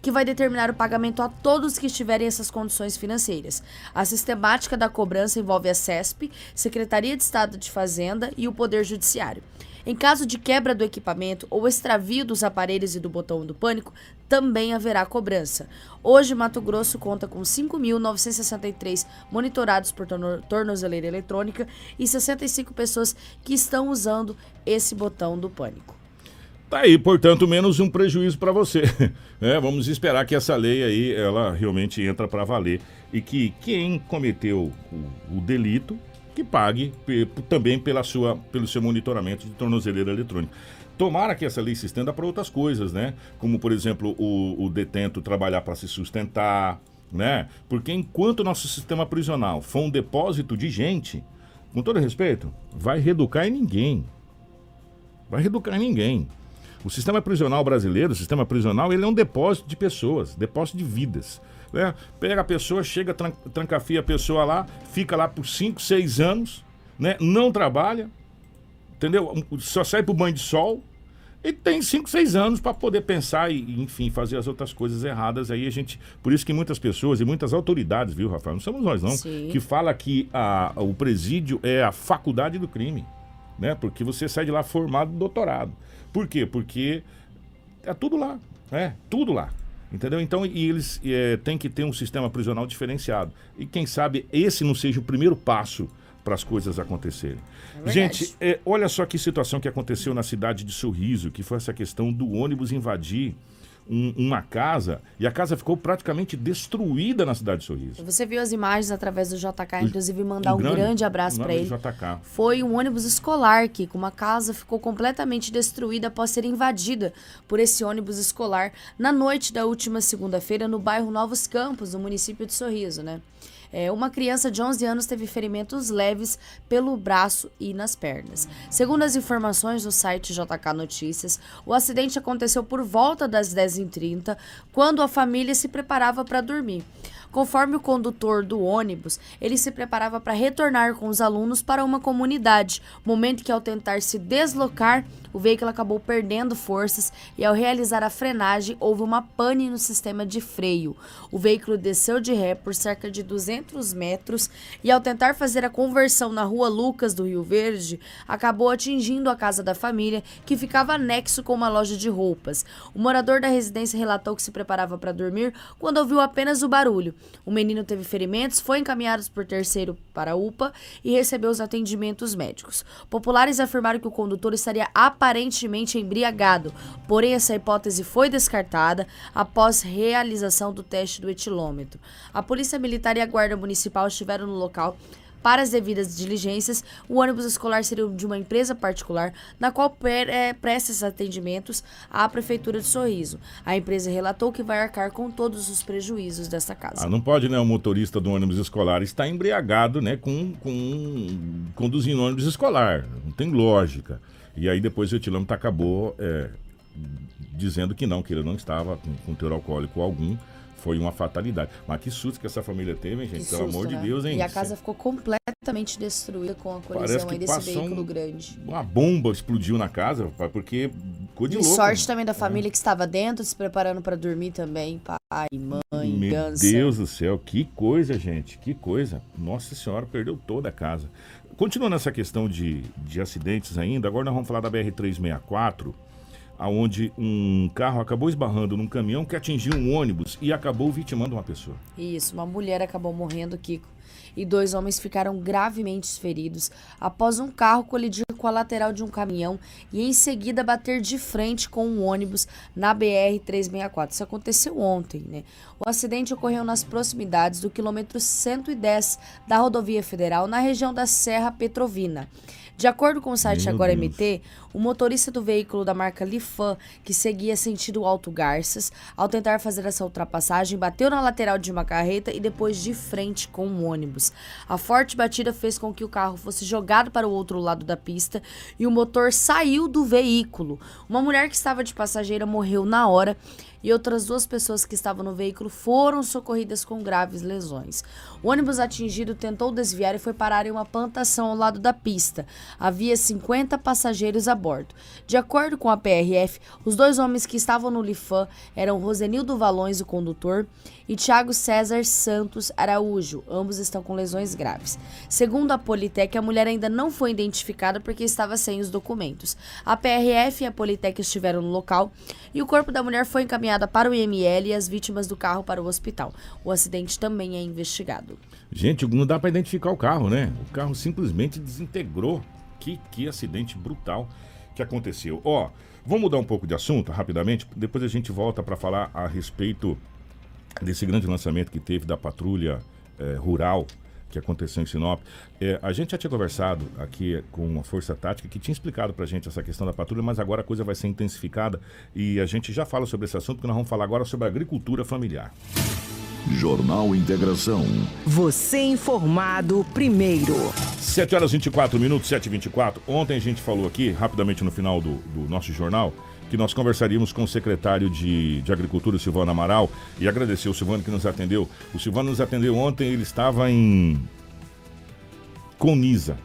que vai determinar o pagamento a todos que estiverem essas condições financeiras. A sistemática da cobrança envolve a CESP, Secretaria de Estado de Fazenda e o Poder Judiciário. Em caso de quebra do equipamento ou extravio dos aparelhos e do botão do pânico, também haverá cobrança. Hoje, Mato Grosso conta com 5.963 monitorados por torno tornozeleira eletrônica e 65 pessoas que estão usando esse botão do pânico. Tá aí, portanto, menos um prejuízo para você. É, vamos esperar que essa lei aí, ela realmente entra para valer e que quem cometeu o, o delito, que pague também pela sua, pelo seu monitoramento de tornozeleira eletrônica. Tomara que essa lei se estenda para outras coisas, né? Como, por exemplo, o, o detento trabalhar para se sustentar, né? Porque enquanto o nosso sistema prisional for um depósito de gente, com todo respeito, vai reeducar em ninguém. Vai reeducar ninguém. O sistema prisional brasileiro, o sistema prisional, ele é um depósito de pessoas, depósito de vidas. Né? Pega a pessoa, chega, tran trancafia a pessoa lá, fica lá por 5, 6 anos, né? não trabalha, entendeu? Só sai pro banho de sol e tem 5, 6 anos para poder pensar e, enfim, fazer as outras coisas erradas. Aí a gente. Por isso que muitas pessoas e muitas autoridades, viu, Rafael? Não somos nós, não, Sim. que fala que a, o presídio é a faculdade do crime. Né? Porque você sai de lá formado doutorado. Por quê? Porque é tudo lá, né? Tudo lá. Entendeu? Então, e eles é, têm que ter um sistema prisional diferenciado. E quem sabe esse não seja o primeiro passo para as coisas acontecerem. verdade. Gente, é, olha só que situação que aconteceu na cidade de Sorriso, que foi essa questão do ônibus invadir um- uma casa e a casa ficou praticamente destruída na cidade de Sorriso. Você viu as imagens através do JK, inclusive mandar um grande- grande, abraço um para ele. JK. Foi um ônibus escolar que, com uma casa, ficou completamente destruída após ser invadida por esse ônibus escolar na noite da última segunda-feira no bairro Novos Campos, no município de Sorriso, né? É, uma criança de 11 anos teve ferimentos leves pelo braço e nas pernas. Segundo as informações do site JK Notícias, o acidente aconteceu por volta das 10h30, quando a família se preparava para dormir. Conforme o condutor do ônibus, ele se preparava para retornar com os alunos para uma comunidade, momento que, ao tentar se deslocar, o veículo acabou perdendo forças e, ao realizar a frenagem, houve uma pane no sistema de freio. O veículo desceu de ré por cerca de 200 metros e, ao tentar fazer a conversão na rua Lucas do Rio Verde, acabou atingindo a casa da família, que ficava anexo com uma loja de roupas. O morador da residência relatou que se preparava para dormir quando ouviu apenas o barulho. O menino teve ferimentos, foi encaminhado por terceiro para a UPA e recebeu os atendimentos médicos. Populares afirmaram que o condutor estaria aparentemente embriagado, porém essa hipótese foi descartada após realização do teste do etilômetro. A Polícia Militar e a Guarda Municipal estiveram no local para as devidas diligências, o ônibus escolar seria de uma empresa particular, na qual eh, presta esses atendimentos à Prefeitura de Sorriso. A empresa relatou que vai arcar com todos os prejuízos desta casa. Ah, não pode, né? O motorista do ônibus escolar estar embriagado, né? Com, com conduzindo ônibus escolar. Não tem lógica. E aí depois o etilômetro acabou é, dizendo que não, que ele não estava com, com teor alcoólico algum. Foi uma fatalidade. Mas que susto que essa família teve, hein, gente? Que Pelo susto, amor de né? Deus, hein? E a casa ficou completamente destruída com a colisão aí desse veículo um- grande. Uma bomba explodiu na casa, porque ficou de E louco. sorte também da É. família que estava dentro, se preparando para dormir também. Pai, mãe, Meu gança. Deus do céu, que coisa, gente, que coisa. Nossa Senhora, perdeu toda a casa. Continuando essa questão de, de acidentes ainda, agora nós vamos falar da BR-364, aonde um carro acabou esbarrando num caminhão que atingiu um ônibus e acabou vitimando uma pessoa. Isso, uma mulher acabou morrendo, Kiko. e dois homens ficaram gravemente feridos após um carro colidir com a lateral de um caminhão e em seguida bater de frente com um ônibus na BR-364. Isso aconteceu ontem, né? O acidente ocorreu nas proximidades do quilômetro 110 da rodovia federal, na região da Serra Petrovina. De acordo com o site Meu Agora Deus. MT, o motorista do veículo da marca Lifan, que seguia sentido Alto Garças, ao tentar fazer essa ultrapassagem, bateu na lateral de uma carreta e depois de frente com um ônibus. A forte batida fez com que o carro fosse jogado para o outro lado da pista e o motor saiu do veículo. Uma mulher que estava de passageira morreu na hora e outras duas pessoas que estavam no veículo foram socorridas com graves lesões. O ônibus atingido tentou desviar e foi parar em uma plantação ao lado da pista. Havia 50 passageiros a bordo. De acordo com a PRF, os dois homens que estavam no Lifan eram Rosenildo Valões, o condutor, e Thiago César Santos Araújo. Ambos estão com lesões graves. Segundo a Politec, a mulher ainda não foi identificada porque estava sem os documentos. A PRF e a Politec estiveram no local e o corpo da mulher foi encaminhado para o IML e as vítimas do carro para o hospital. O acidente também é investigado. Gente, não dá pra identificar o carro, né? O carro simplesmente desintegrou. Que, que acidente brutal que aconteceu. Ó, vamos mudar um pouco de assunto rapidamente, depois a gente volta para falar a respeito desse grande lançamento que teve da patrulha eh, rural que aconteceu em Sinop. Eh, a gente já tinha conversado aqui com a Força Tática que tinha explicado pra gente essa questão da patrulha, mas agora a coisa vai ser intensificada e a gente já fala sobre esse assunto, porque nós vamos falar agora sobre a agricultura familiar. Jornal Integração. Você informado primeiro. 7 horas 24 minutos, 7 e 24 Ontem a gente falou aqui, rapidamente no final do, do nosso jornal, que nós conversaríamos com o secretário de, de Agricultura, Silvano Amaral, e agradecer o Silvano que nos atendeu. O Silvano nos atendeu ontem, ele estava em Conisa.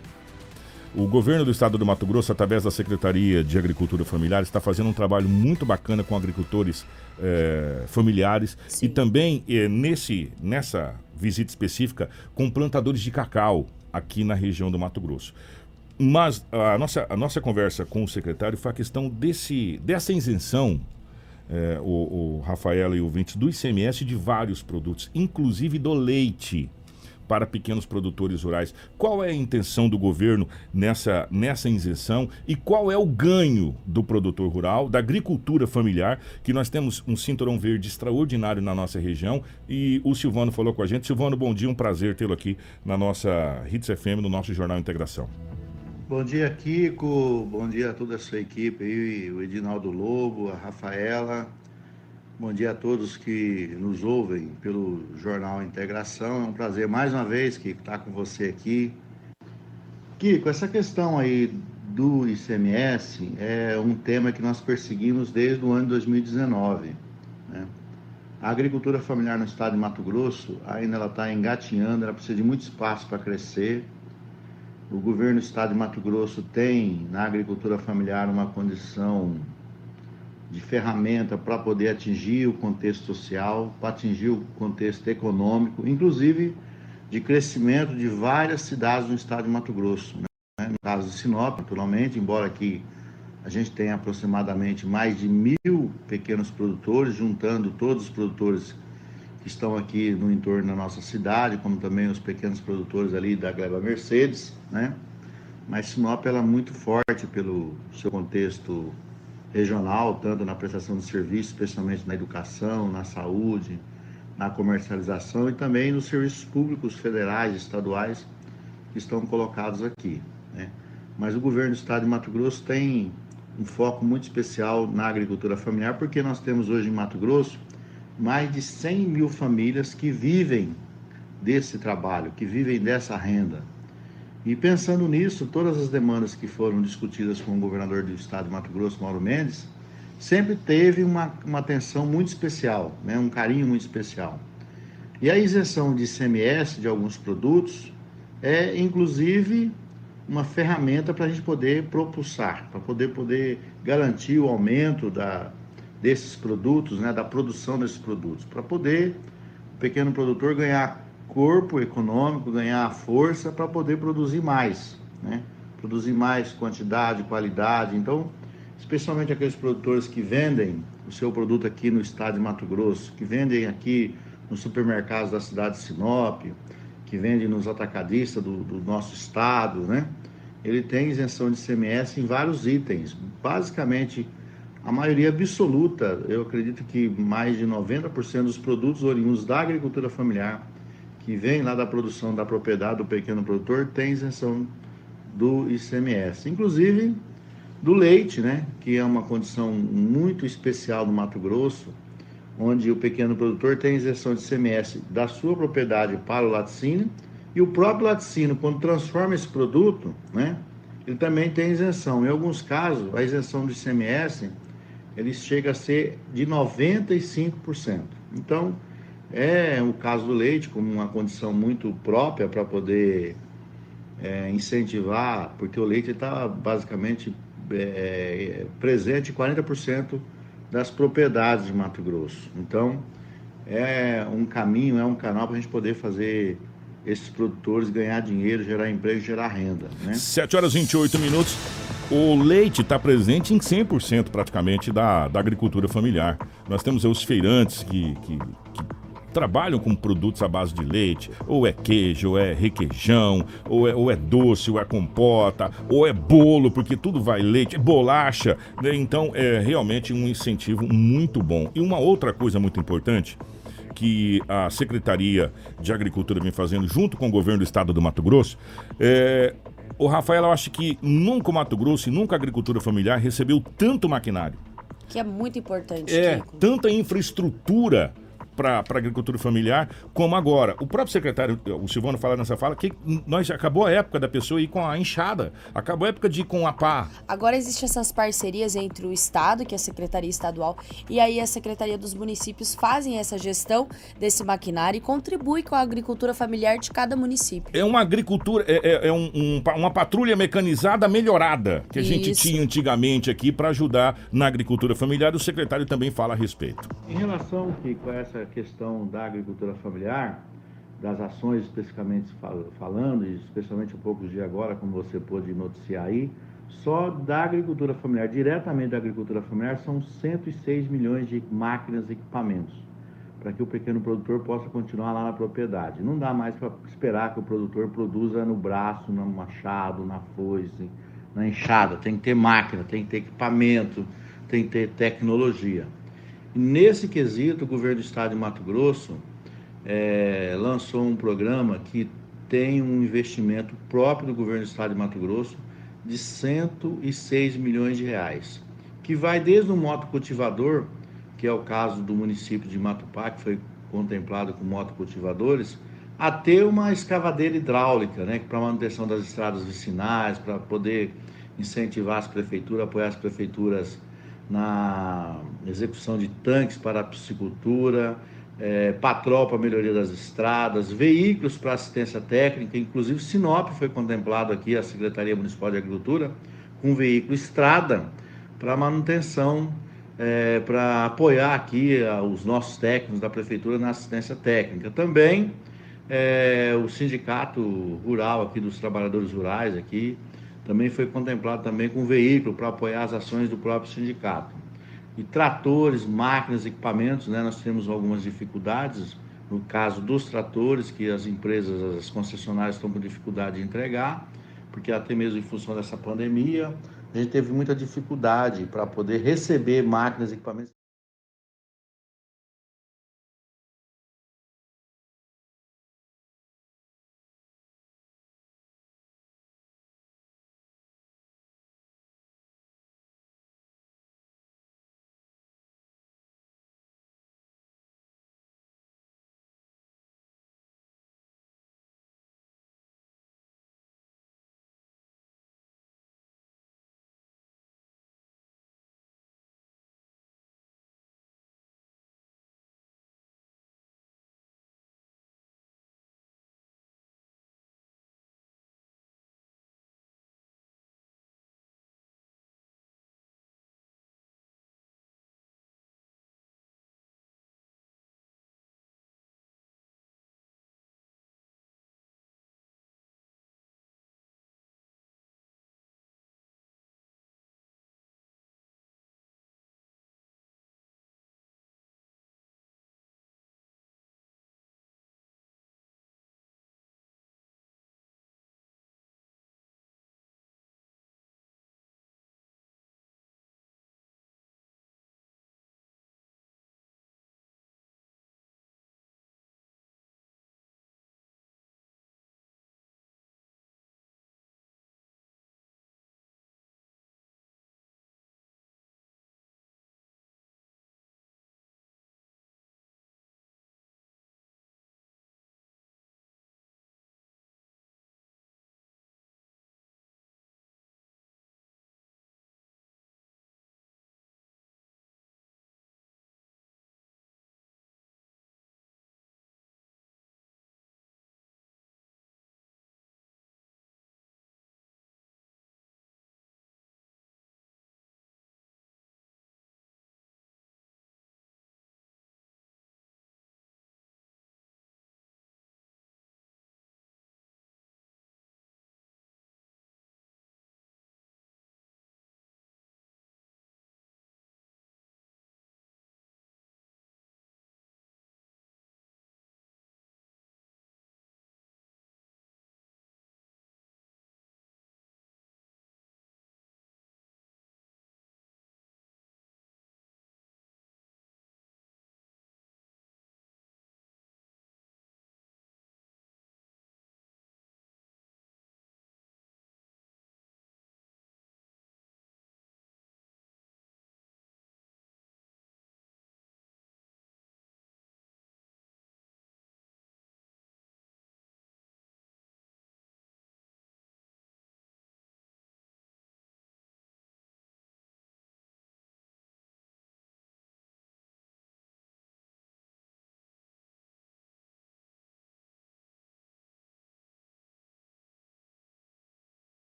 O governo do estado do Mato Grosso, através da Secretaria de Agricultura Familiar, está fazendo um trabalho muito bacana com agricultores eh, familiares e também eh, nesse, nessa visita específica com plantadores de cacau aqui na região do Mato Grosso. Mas a nossa, a nossa conversa com o secretário foi a questão desse, dessa isenção, eh, o, o Rafael e o ouvintes, do ICMS de vários produtos, inclusive do leite para pequenos produtores rurais. Qual é a intenção do governo nessa, nessa isenção e qual é o ganho do produtor rural, da agricultura familiar, que nós temos um cinturão verde extraordinário na nossa região e o Silvano falou com a gente. Silvano, bom dia, um prazer tê-lo aqui na nossa Hits FM, no nosso Jornal Integração. Bom dia, Kiko. Bom dia a toda a sua equipe aí, o Edinaldo Lobo, a Rafaela. Bom dia a todos que nos ouvem pelo Jornal Integração. É um prazer mais uma vez, Kiko, estar com você aqui. Kiko, essa questão aí do ICMS é um tema que nós perseguimos desde o ano de 2019. Né? A agricultura familiar no estado de Mato Grosso ainda ela está engatinhando, ela precisa de muito espaço para crescer. O governo do estado de Mato Grosso tem na agricultura familiar uma condição de ferramenta para poder atingir o contexto social, para atingir o contexto econômico, inclusive de crescimento de várias cidades no estado de Mato Grosso. Né? No caso de Sinop, naturalmente, embora aqui a gente tenha aproximadamente mais de mil pequenos produtores, juntando todos os produtores que estão aqui no entorno da nossa cidade, como também os pequenos produtores ali da Gleba Mercedes, né? Mas Sinop ela é muito forte pelo seu contexto regional, tanto na prestação de serviços, especialmente na educação, na saúde, na comercialização e também nos serviços públicos federais estaduais que estão colocados aqui. Né? Mas o governo do estado de Mato Grosso tem um foco muito especial na agricultura familiar, porque nós temos hoje em Mato Grosso mais de 100 mil famílias que vivem desse trabalho, que vivem dessa renda. E pensando nisso, todas as demandas que foram discutidas com o governador do estado de Mato Grosso, Mauro Mendes, sempre teve uma, uma atenção muito especial, né? um carinho muito especial. E a isenção de ICMS de alguns produtos é, inclusive, uma ferramenta para a gente poder propulsar, para poder, poder garantir o aumento da, desses produtos, né? da produção desses produtos, para poder o pequeno produtor ganhar corpo econômico, ganhar força para poder produzir mais, né? Produzir mais quantidade, qualidade. Então, especialmente aqueles produtores que vendem o seu produto aqui no estado de Mato Grosso, que vendem aqui nos supermercados da cidade de Sinop, que vende nos atacadistas do, do nosso estado, né? Ele tem isenção de CMS em vários itens. Basicamente, a maioria absoluta, eu acredito que mais de 90% dos produtos oriundos da agricultura familiar, que vem lá da produção da propriedade do pequeno produtor, tem isenção do ICMS. Inclusive do leite, né? Que é uma condição muito especial no Mato Grosso, onde o pequeno produtor tem isenção de ICMS da sua propriedade para o laticínio e o próprio laticínio, quando transforma esse produto, né? Ele também tem isenção. Em alguns casos, a isenção do ICMS ele chega a ser de 95%. Então, é o caso do leite como uma condição muito própria para poder é, incentivar, porque o leite está basicamente é, presente em 40% das propriedades de Mato Grosso. Então, é um caminho, é um canal para a gente poder fazer esses produtores ganhar dinheiro, gerar emprego, gerar renda. Né? 7 horas e 28 minutos. O leite está presente em 100% praticamente da, da agricultura familiar. Nós temos os feirantes que, que trabalham com produtos à base de leite, ou é queijo, ou é requeijão, ou é, ou é doce, ou é compota, ou é bolo, porque tudo vai leite, bolacha. Né? Então é realmente um incentivo muito bom. E uma outra coisa muito importante que a Secretaria de Agricultura vem fazendo junto com o governo do estado do Mato Grosso é, o Rafael, eu acho que nunca o Mato Grosso e nunca a agricultura familiar recebeu tanto maquinário. Que é muito importante. É, Kiko. tanta infraestrutura para a agricultura familiar, como agora. O próprio secretário, o Silvano, fala nessa fala que nós acabou a época da pessoa ir com a enxada, acabou a época de ir com a pá. Agora existem essas parcerias entre o Estado, que é a Secretaria Estadual, e aí a Secretaria dos Municípios fazem essa gestão desse maquinário e contribui com a agricultura familiar de cada município. É uma agricultura, é, é- é um- um uma patrulha mecanizada melhorada que a gente Isso. tinha antigamente aqui para ajudar na agricultura familiar. O secretário também fala a respeito. Em relação Kiko, a essa questão da agricultura familiar, das ações especificamente fal- falando, e especialmente um pouco de agora, como você pôde noticiar aí, só da agricultura familiar, diretamente da agricultura familiar, são 106 milhões de máquinas e equipamentos, para que o pequeno produtor possa continuar lá na propriedade. Não dá mais para esperar que o produtor produza no braço, no machado, na foice, na enxada. Tem que ter máquina, tem que ter equipamento, tem que ter tecnologia. Nesse quesito, o governo do estado de Mato Grosso eh, lançou um programa que tem um investimento próprio do governo do estado de Mato Grosso de 106 milhões de reais, que vai desde o motocultivador, que é o caso do município de Matupá, que foi contemplado com motocultivadores, até uma escavadeira hidráulica, né, para manutenção das estradas vicinais, para poder incentivar as prefeituras, apoiar as prefeituras na execução de tanques para a piscicultura, é, patrol para melhoria das estradas, veículos para assistência técnica, inclusive Sinop foi contemplado aqui, a Secretaria Municipal de Agricultura, com veículo estrada para manutenção, é, para apoiar aqui a, os nossos técnicos da Prefeitura na assistência técnica. Também é, o Sindicato Rural aqui dos Trabalhadores Rurais aqui, também foi contemplado também com veículo para apoiar as ações do próprio sindicato. E tratores, máquinas, equipamentos, né, nós temos algumas dificuldades, no caso dos tratores, que as empresas, as concessionárias estão com dificuldade de entregar, porque até mesmo em função dessa pandemia, a gente teve muita dificuldade para poder receber máquinas e equipamentos.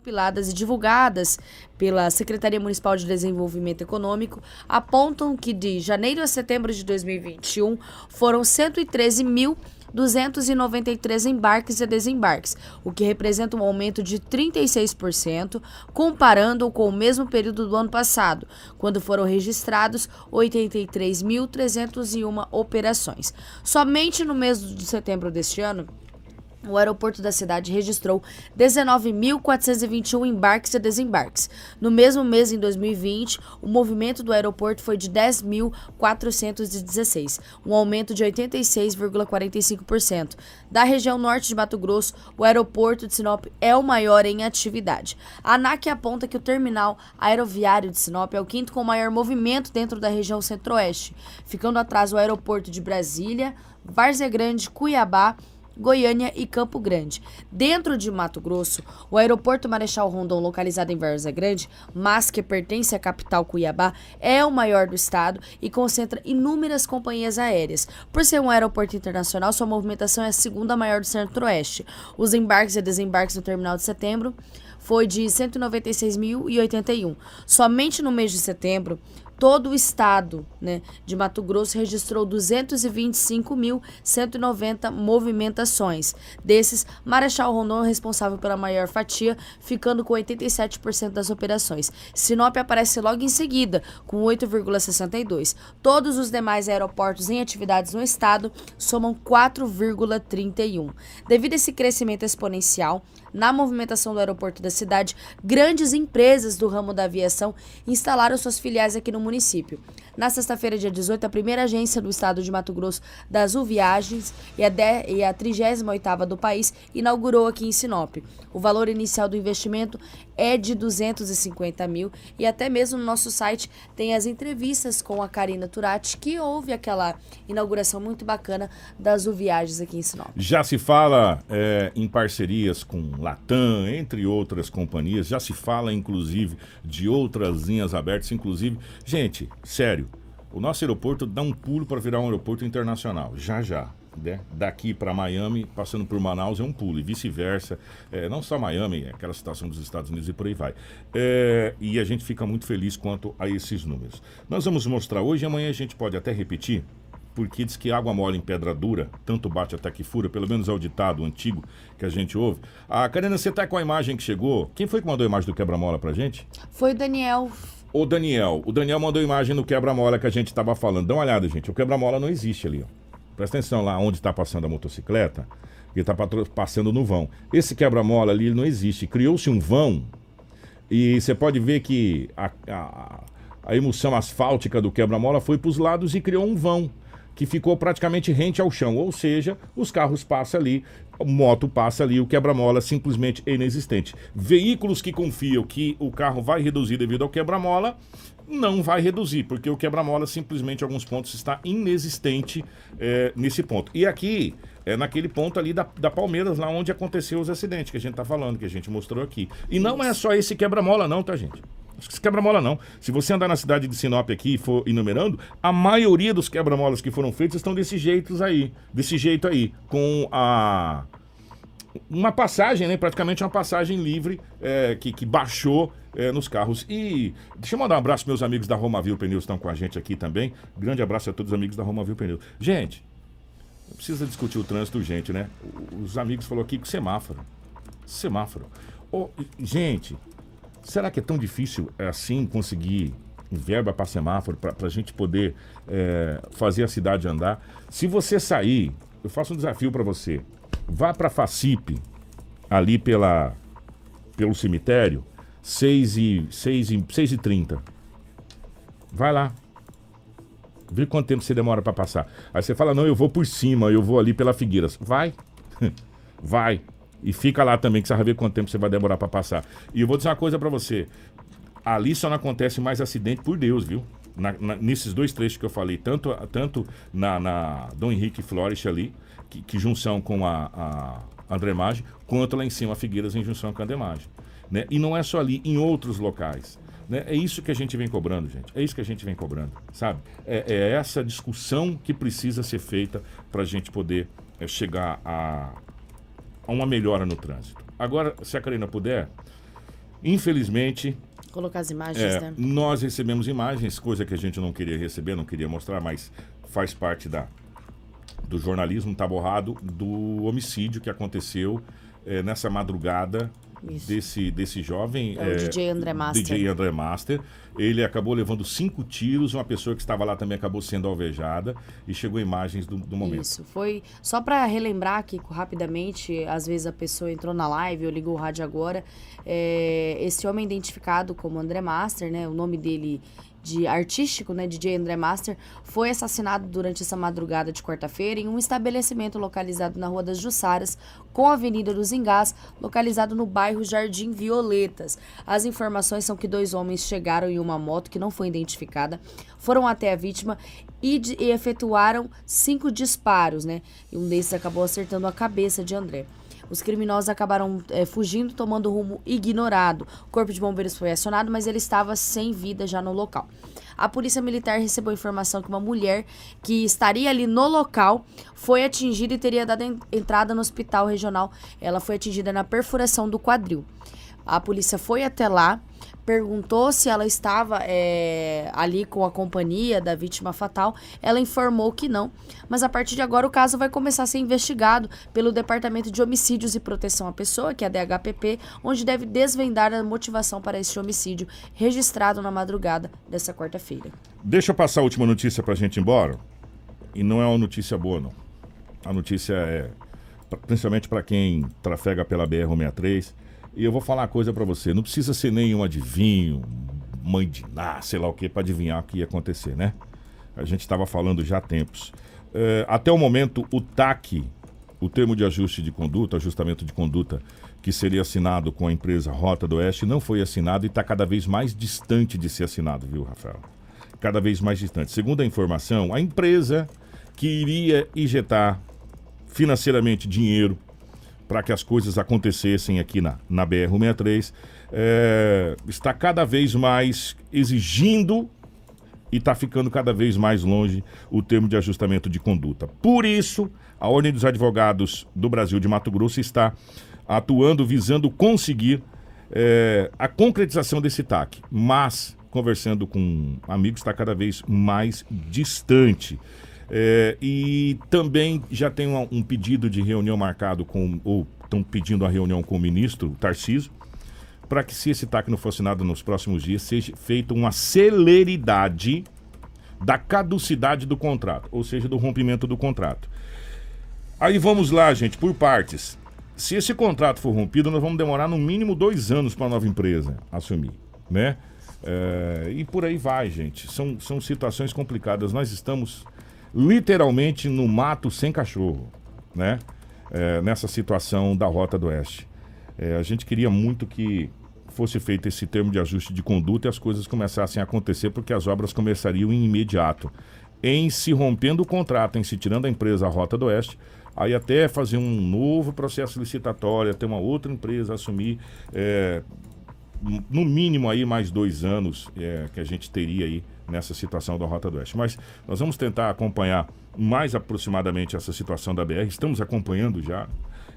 Compiladas e divulgadas pela Secretaria Municipal de Desenvolvimento Econômico apontam que de janeiro a setembro de 2021 foram 113 mil 293 embarques e desembarques, o que representa um aumento de 36%, comparando com o mesmo período do ano passado, quando foram registrados 83.301 operações. Somente no mês de setembro deste ano, o aeroporto da cidade registrou 19.421 embarques e desembarques. No mesmo mês, em 2020, o movimento do aeroporto foi de 10.416, um aumento de 86,45%. Da região norte de Mato Grosso, o aeroporto de Sinop é o maior em atividade. A ANAC aponta que o terminal aeroviário de Sinop é o quinto com maior movimento dentro da região centro-oeste, ficando atrás o aeroporto de Brasília, Várzea Grande, Cuiabá Goiânia e Campo Grande. Dentro de Mato Grosso, o aeroporto Marechal Rondon, localizado em Várzea Grande, mas que pertence à capital Cuiabá, é o maior do estado e concentra inúmeras companhias aéreas. Por ser um aeroporto internacional, sua movimentação é a segunda maior do Centro-Oeste. Os embarques e desembarques no terminal de setembro foi de 196.081. Somente no mês de setembro, todo o estado né, de Mato Grosso registrou 225.190 movimentações. Desses, Marechal Rondon é responsável pela maior fatia, ficando com 87% das operações. Sinop aparece logo em seguida, com 8,62%. Todos os demais aeroportos em atividades no estado somam 4,31%. Devido a esse crescimento exponencial, na movimentação do aeroporto da cidade, grandes empresas do ramo da aviação instalaram suas filiais aqui no município. Na sexta-feira, dia 18, a primeira agência do estado de Mato Grosso da Azul Viagens e a, a 38ª do país inaugurou aqui em Sinop. O valor inicial do investimento é de 250 mil e até mesmo no nosso site tem as entrevistas com a Karina Turati, que houve aquela inauguração muito bacana da Azul Viagens aqui em Sinop. Já se fala é, em parcerias com Latam, entre outras companhias, já se fala inclusive de outras linhas abertas, inclusive, gente, sério, o nosso aeroporto dá um pulo para virar um aeroporto internacional, já já. Né? Daqui para Miami, passando por Manaus, é um pulo, e vice-versa. É, não só Miami, é aquela situação dos Estados Unidos e por aí vai. É, e a gente fica muito feliz quanto a esses números. Nós vamos mostrar hoje amanhã a gente pode até repetir, porque diz que água mole em pedra dura, tanto bate até que fura, pelo menos é o ditado antigo que a gente ouve. A Karina, você tá com a imagem que chegou? Quem foi que mandou a imagem do quebra-mola pra gente? Foi o Daniel o Daniel. O Daniel mandou imagem no quebra-mola que a gente estava falando. Dá uma olhada, gente. O quebra-mola não existe ali, ó. Presta atenção lá onde está passando a motocicleta, que está passando no vão. Esse quebra-mola ali não existe. Criou-se um vão e você pode ver que a, a, a emulsão asfáltica do quebra-mola foi para os lados e criou um vão que ficou praticamente rente ao chão, ou seja, os carros passam ali, moto passa ali, o quebra-mola simplesmente é inexistente. Veículos que confiam que o carro vai reduzir devido ao quebra-mola, não vai reduzir, porque o quebra-mola simplesmente em alguns pontos está inexistente é, nesse ponto. E aqui é naquele ponto ali da, da Palmeiras, lá onde aconteceu os acidentes que a gente está falando, que a gente mostrou aqui. E não é só esse quebra-mola, não, tá, gente? Quebra-mola não. Se você andar na cidade de Sinop aqui e for enumerando, a maioria dos quebra-molas que foram feitos estão desse jeito aí, desse jeito aí, com a uma passagem, né? Praticamente uma passagem livre é, que, que baixou é, nos carros. E deixa eu mandar um abraço meus amigos da Romavil Pneus estão com a gente aqui também. Grande abraço a todos os amigos da Romavil Pneus. Gente, precisa discutir o trânsito, gente, né? Os amigos falaram aqui que semáforo. Semáforo. Oh, gente, Será que é tão difícil é, assim conseguir verba para semáforo para a gente poder é, fazer a cidade andar? Se você sair, eu faço um desafio para você. Vá para a Facip, ali pela, pelo cemitério, 6 e, 6 e, 6 e 30. Vai lá. Vê quanto tempo você demora para passar. Aí você fala, não, eu vou por cima, eu vou ali pela Figueiras. Vai. Vai. E fica lá também, que você vai ver quanto tempo você vai demorar para passar. E eu vou dizer uma coisa para você. Ali só não acontece mais acidente por Deus, viu? Na, na, nesses dois trechos que eu falei, tanto, tanto na, na Dom Henrique Flores ali, que, que, junção com a, a Andremagem, quanto lá em cima Figueiras em junção com a Andremagem. Né? E não é só ali, em outros locais. Né? É isso que a gente vem cobrando, gente. É isso que a gente vem cobrando, sabe? É, é essa discussão que precisa ser feita para a gente poder é, chegar a uma melhora no trânsito. Agora, se a Karina puder, Infelizmente, Colocar as imagens, é, né? nós recebemos imagens, coisa que a gente não queria receber, não queria mostrar, mas faz parte da, do jornalismo, tá borrado, do homicídio que aconteceu é, nessa madrugada desse, desse jovem. É o DJ André Master. DJ André Master. Ele acabou levando cinco tiros, uma pessoa que estava lá também acabou sendo alvejada e chegou imagens do, do momento. Isso, foi só para relembrar aqui rapidamente, às vezes a pessoa entrou na live ou ligou o rádio agora, é, esse homem identificado como André Master, né, o nome dele de artístico, né, DJ André Master, foi assassinado durante essa madrugada de quarta-feira em um estabelecimento localizado na Rua das Jussaras, com a Avenida dos Engás, localizado no bairro Jardim Violetas. As informações são que dois homens chegaram em uma moto que não foi identificada, foram até a vítima e, de, e efetuaram cinco disparos, né? E um desses acabou acertando a cabeça de André. Os criminosos acabaram é, fugindo, tomando rumo ignorado. O corpo de bombeiros foi acionado, mas ele estava sem vida já no local. A polícia militar recebeu informação que uma mulher que estaria ali no local foi atingida e teria dado en entrada no hospital regional. Ela foi atingida na perfuração do quadril. A polícia foi até lá, perguntou se ela estava é, ali com a companhia da vítima fatal. Ela informou que não, mas a partir de agora o caso vai começar a ser investigado pelo Departamento de Homicídios e Proteção à Pessoa, que é a DHPP, onde deve desvendar a motivação para este homicídio registrado na madrugada dessa quarta-feira. Deixa eu passar a última notícia pra gente ir embora. E não é uma notícia boa, não. A notícia é, principalmente para quem trafega pela BR-163. E eu vou falar uma coisa para você: não precisa ser nenhum adivinho, mãe de ná, sei lá o que, para adivinhar o que ia acontecer, né? A gente estava falando já há tempos. É, até o momento, o TAC, o termo de ajuste de conduta, ajustamento de conduta, que seria assinado com a empresa Rota do Oeste, não foi assinado e está cada vez mais distante de ser assinado, viu, Rafael? Cada vez mais distante. Segundo a informação, a empresa que iria injetar financeiramente dinheiro para que as coisas acontecessem aqui na, na BR-163, é, está cada vez mais exigindo e está ficando cada vez mais longe o termo de ajustamento de conduta. Por isso, a Ordem dos Advogados do Brasil de Mato Grosso está atuando visando conseguir é, a concretização desse TAC, mas conversando com amigos está cada vez mais distante. É, e também já tem um, um, pedido de reunião marcado com, ou estão pedindo a reunião com o ministro Tarciso, para que, se esse TAC não for assinado nos próximos dias, seja feita uma celeridade da caducidade do contrato, ou seja, do rompimento do contrato. Aí vamos lá, gente, por partes. Se esse contrato for rompido, nós vamos demorar no mínimo dois anos para a nova empresa assumir, né? É, e por aí vai, gente. São, são situações complicadas. Nós estamos literalmente no mato sem cachorro, né? É, nessa situação da Rota do Oeste. É, a gente queria muito que fosse feito esse termo de ajuste de conduta e as coisas começassem a acontecer, porque as obras começariam em imediato. Em se rompendo o contrato, em se tirando a empresa a Rota do Oeste, aí até fazer um novo processo licitatório, até uma outra empresa assumir, é, no mínimo aí mais dois anos é, que a gente teria aí nessa situação da Rota do Oeste. Mas nós vamos tentar acompanhar mais aproximadamente essa situação da BR. Estamos acompanhando já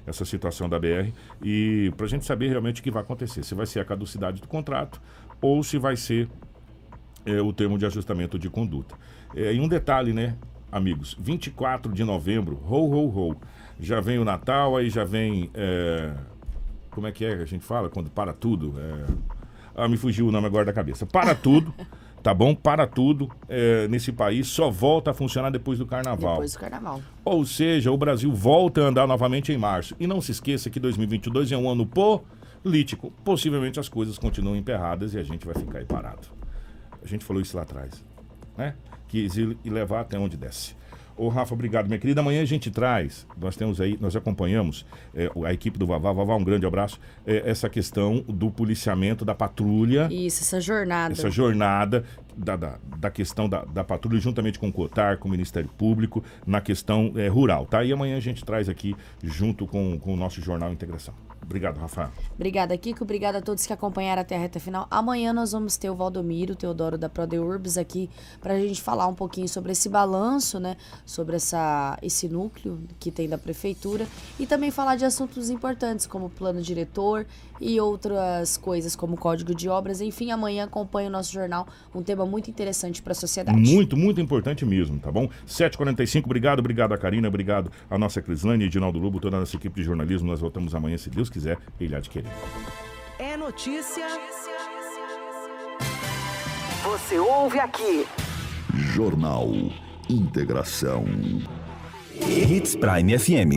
essa situação da BR e para a gente saber realmente o que vai acontecer, se vai ser a caducidade do contrato ou se vai ser é, o termo de ajustamento de conduta. É, e um detalhe, né, amigos? 24 de novembro, ho, ho, ho. Já vem o Natal, aí já vem. É, como é que é que a gente fala quando para tudo? É, ah, me fugiu o nome agora da cabeça. Para tudo. tá bom? Para tudo é, nesse país só volta a funcionar depois do carnaval. Depois do carnaval. Ou seja, o Brasil volta a andar novamente em março. E não se esqueça que 2022 é um ano político. Possivelmente as coisas continuam emperradas e a gente vai ficar aí parado. A gente falou isso lá atrás, né? Que e levar até onde desce. Ô, Rafa, obrigado, minha querida. Amanhã a gente traz, nós temos aí, nós acompanhamos é, a equipe do Vavá. Vavá, um grande abraço. É, essa questão do policiamento da patrulha. Isso, essa jornada. Essa jornada da, da, da questão da, da, patrulha, juntamente com o COTAR, com o Ministério Público, na questão é, rural, tá? E amanhã a gente traz aqui, junto com, com o nosso Jornal Integração. Obrigado, Rafa. Obrigada, Kiko. Obrigada a todos que acompanharam até a reta final. Amanhã nós vamos ter o Valdomiro, o Teodoro da ProDeurbs aqui para a gente falar um pouquinho sobre esse balanço, né? Sobre essa, esse núcleo que tem da prefeitura e também falar de assuntos importantes como plano diretor e outras coisas como código de obras. Enfim, amanhã acompanhe o nosso jornal, um tema muito interessante para a sociedade. Muito, muito importante mesmo, tá bom? 7h45, obrigado, obrigado a Karina, obrigado a nossa Crislane, Edinaldo Lobo, toda a nossa equipe de jornalismo. Nós voltamos amanhã, se Deus quiser, ele querer. É notícia. Você ouve aqui. Jornal Integração. Hits Prime FM.